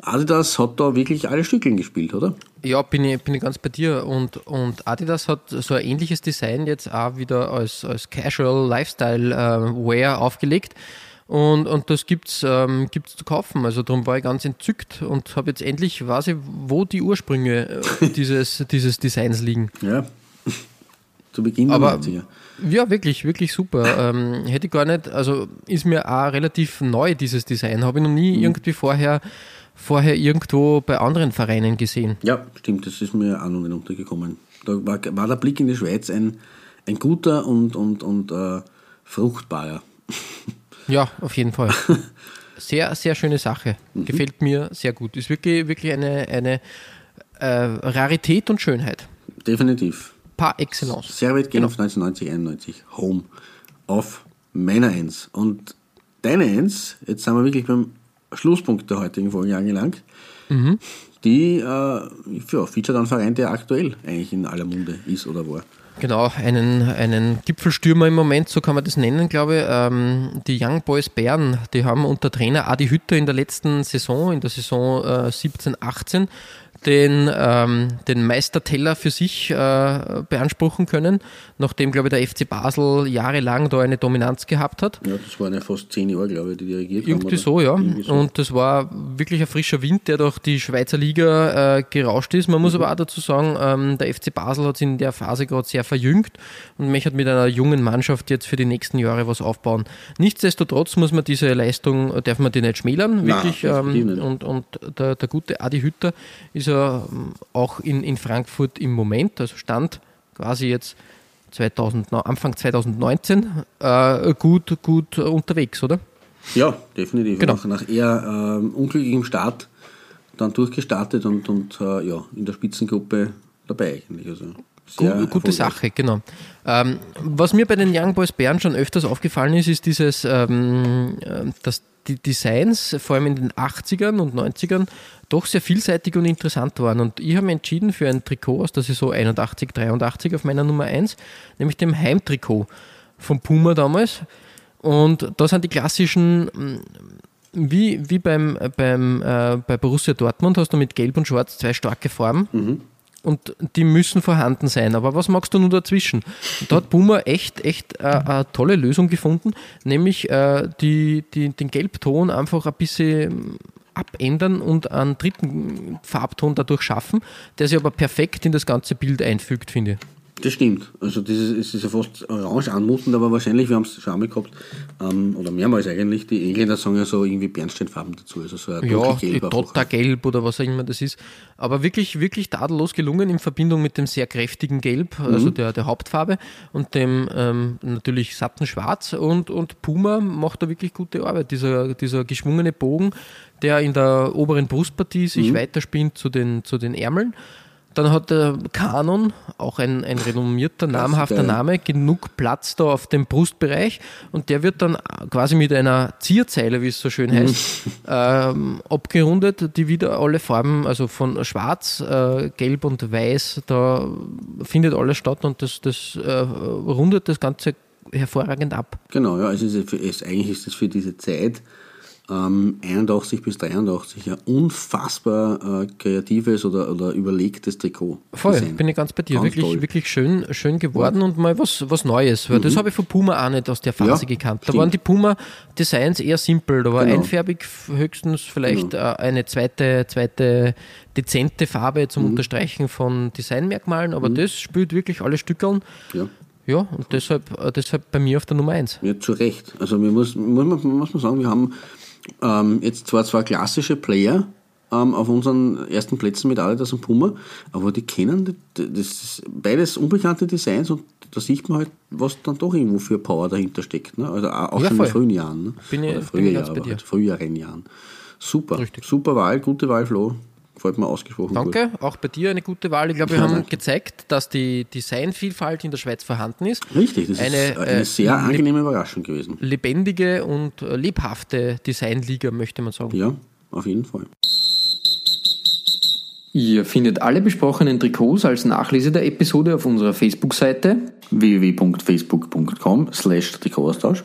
Adidas hat da wirklich alle Stückchen gespielt, oder? Ja, bin ich, bin ich ganz bei dir. Und, und Adidas hat so ein ähnliches Design jetzt auch wieder als, als Casual Lifestyle äh, Wear aufgelegt. Und, und das gibt's, ähm, gibt's zu kaufen. Also darum war ich ganz entzückt und habe jetzt endlich weiß ich, wo die Ursprünge äh, <laughs> dieses, dieses Designs liegen. Ja, zu Beginn der 90er. Ja, wirklich, wirklich super. <laughs> Ähm, hätte ich gar nicht, also ist mir auch relativ neu, dieses Design. Habe ich noch nie mhm. irgendwie vorher, vorher irgendwo bei anderen Vereinen gesehen. Ja, stimmt, das ist mir auch noch nicht untergekommen. Da war, war der Blick in die Schweiz ein, ein guter und, und, und äh, fruchtbarer. <laughs> Ja, auf jeden Fall. <laughs> Sehr, sehr schöne Sache. Gefällt mir sehr gut. Ist wirklich, wirklich eine, eine äh, Rarität und Schönheit. Definitiv. Par excellence. Servet Genf 1990, 91. Home auf meiner Eins. Und deine Eins, jetzt sind wir wirklich beim Schlusspunkt der heutigen Folge angelangt. Die äh, ja, featuret einen Verein, der aktuell eigentlich in aller Munde ist oder war. Genau, einen, einen Gipfelstürmer im Moment, so kann man das nennen, glaube ich. Ähm, die Young Boys Bern, die haben unter Trainer Adi Hütter in der letzten Saison, in der Saison äh, 17, 18, den, ähm, den Meisterteller für sich äh, beanspruchen können, nachdem, glaube ich, der FC Basel jahrelang da eine Dominanz gehabt hat. Ja, das waren ja fast zehn Jahre, glaube ich, die dirigiert. Irgendwie so, ja. Irgendwie so. Und das war wirklich ein frischer Wind, der durch die Schweizer Liga äh, gerauscht ist. Man muss Mhm. aber auch dazu sagen, ähm, der FC Basel hat sich in der Phase gerade sehr verjüngt und möchte mit einer jungen Mannschaft jetzt für die nächsten Jahre was aufbauen. Nichtsdestotrotz muss man diese Leistung, darf man die nicht schmälern, Nein, wirklich. definitiv Ähm, nicht. und und der, der gute Adi Hütter ist ja ähm, auch in, in Frankfurt im Moment, also stand quasi jetzt 2000, na, Anfang 2019 äh, gut, gut unterwegs, oder? Ja, definitiv. Genau. Nach, nach eher ähm, unglücklichem Start dann durchgestartet und, und äh, ja, in der Spitzengruppe dabei eigentlich. Also Gu- gute. Sache, genau. Ähm, was mir bei den Young Boys Bern schon öfters aufgefallen ist, ist dieses, ähm, äh, dass die Designs vor allem in den 80ern und 90ern doch sehr vielseitig und interessant waren. Und ich habe mich entschieden für ein Trikot aus der Saison 81, 83 auf meiner Nummer 1, nämlich dem Heimtrikot von Puma damals. Und da sind die klassischen mm, wie, wie beim, beim, äh, bei Borussia Dortmund hast du mit Gelb und Schwarz zwei starke Farben und die müssen vorhanden sein. Aber was magst du nun dazwischen? Da hat Puma echt, echt äh, eine tolle Lösung gefunden, nämlich äh, die, die, den Gelbton einfach ein bisschen abändern und einen dritten Farbton dadurch schaffen, der sich aber perfekt in das ganze Bild einfügt, finde ich. Das stimmt. Also dieses, es ist ja fast orange anmutend, aber wahrscheinlich, wir haben es schon einmal gehabt, ähm, oder mehrmals eigentlich, die Engländer sagen ja so irgendwie Bernsteinfarben dazu. Also so ein Ja. Dotter-Gelb oder was auch immer das ist. Aber wirklich, wirklich tadellos gelungen in Verbindung mit dem sehr kräftigen Gelb, Mhm. also der, der Hauptfarbe und dem ähm, natürlich satten Schwarz. Und, und Puma macht da wirklich gute Arbeit. Dieser, dieser geschwungene Bogen, der in der oberen Brustpartie Mhm. sich weiterspinnt zu den, zu den Ärmeln. Dann hat der Kanon, auch ein, ein renommierter, namhafter. Name, genug Platz da auf dem Brustbereich und der wird dann quasi mit einer Zierzeile, wie es so schön heißt, <laughs> ähm, abgerundet, die wieder alle Farben, also von schwarz, äh, gelb und weiß, da findet alles statt und das, das äh, rundet das Ganze hervorragend ab. Genau, ja, also es ist, eigentlich ist es für diese Zeit ähm, 81 bis 83 ein unfassbar äh, kreatives oder, oder überlegtes Trikot. Voll, Design. bin ich ganz bei dir. Ganz wirklich, toll. wirklich schön, schön geworden und mal was, was Neues. Weil das habe ich von Puma auch nicht aus der Phase Mhm. Ja, gekannt. Da stimmt. waren die Puma-Designs eher simpel. Da war Genau. einfärbig höchstens vielleicht Genau. äh, eine zweite, zweite dezente Farbe Mhm. zum Unterstreichen von Designmerkmalen, aber das spielt wirklich alle Stückeln. Ja. Ja, und deshalb, äh, deshalb bei mir auf der Nummer 1. Ja, zu Recht. Also wir muss, muss, man, muss man sagen, wir haben ähm, jetzt zwar zwei klassische Player ähm, auf unseren ersten Plätzen mit Adidas und Puma, aber die kennen das beides unbekannte Designs und da sieht man halt, was dann doch irgendwo für Power dahinter steckt. Ne? Also auch Ja, schon voll. in frühen Jahren. Ne? Bin ich- Oder bin früher ich ganz Jahre, bei aber halt früheren Jahren. Super, Richtig. super Wahl, gute Wahl, Flo. Gefällt mir ausgesprochen gut. Danke, auch bei dir eine gute Wahl. Ich glaube, wir Ja, haben danke. gezeigt, dass die Designvielfalt in der Schweiz vorhanden ist. Richtig, das Eine, ist eine äh, sehr angenehme Überraschung gewesen. Lebendige und äh, lebhafte Designliga, möchte man sagen. Ja, auf jeden Fall. Ihr findet alle besprochenen Trikots als Nachlese der Episode auf unserer Facebook-Seite. www.facebook.com slash Trikotaustausch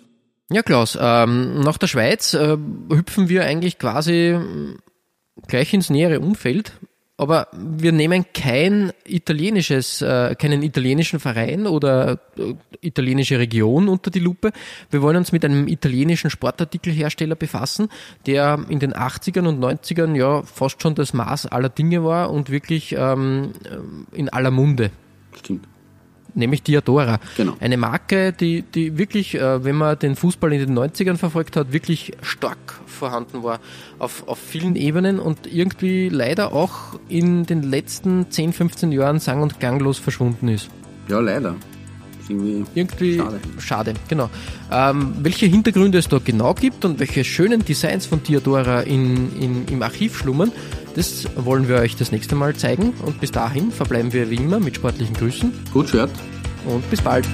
Ja, Klaus, ähm, nach der Schweiz äh, hüpfen wir eigentlich quasi ähm, gleich ins nähere Umfeld. aber wir nehmen kein italienisches, äh, keinen italienischen Verein oder äh, italienische Region unter die Lupe. Wir wollen uns mit einem italienischen Sportartikelhersteller befassen, der in den 80ern und 90ern ja fast schon das Maß aller Dinge war und wirklich ähm, in aller Munde. Stimmt nämlich Diadora. Genau. Eine Marke, die, die wirklich, äh, wenn man den Fußball in den 90ern verfolgt hat, wirklich stark vorhanden war auf, auf vielen Ebenen und irgendwie leider auch in den letzten 10, 15 Jahren sang- und ganglos verschwunden ist. Ja, leider. Irgendwie, irgendwie schade. schade genau. Ähm, welche Hintergründe es da genau gibt und welche schönen Designs von Diadora in, in, im Archiv schlummern, das wollen wir euch das nächste Mal zeigen. Und bis dahin verbleiben wir wie immer mit sportlichen Grüßen. Gut Shirt. Und bis bald.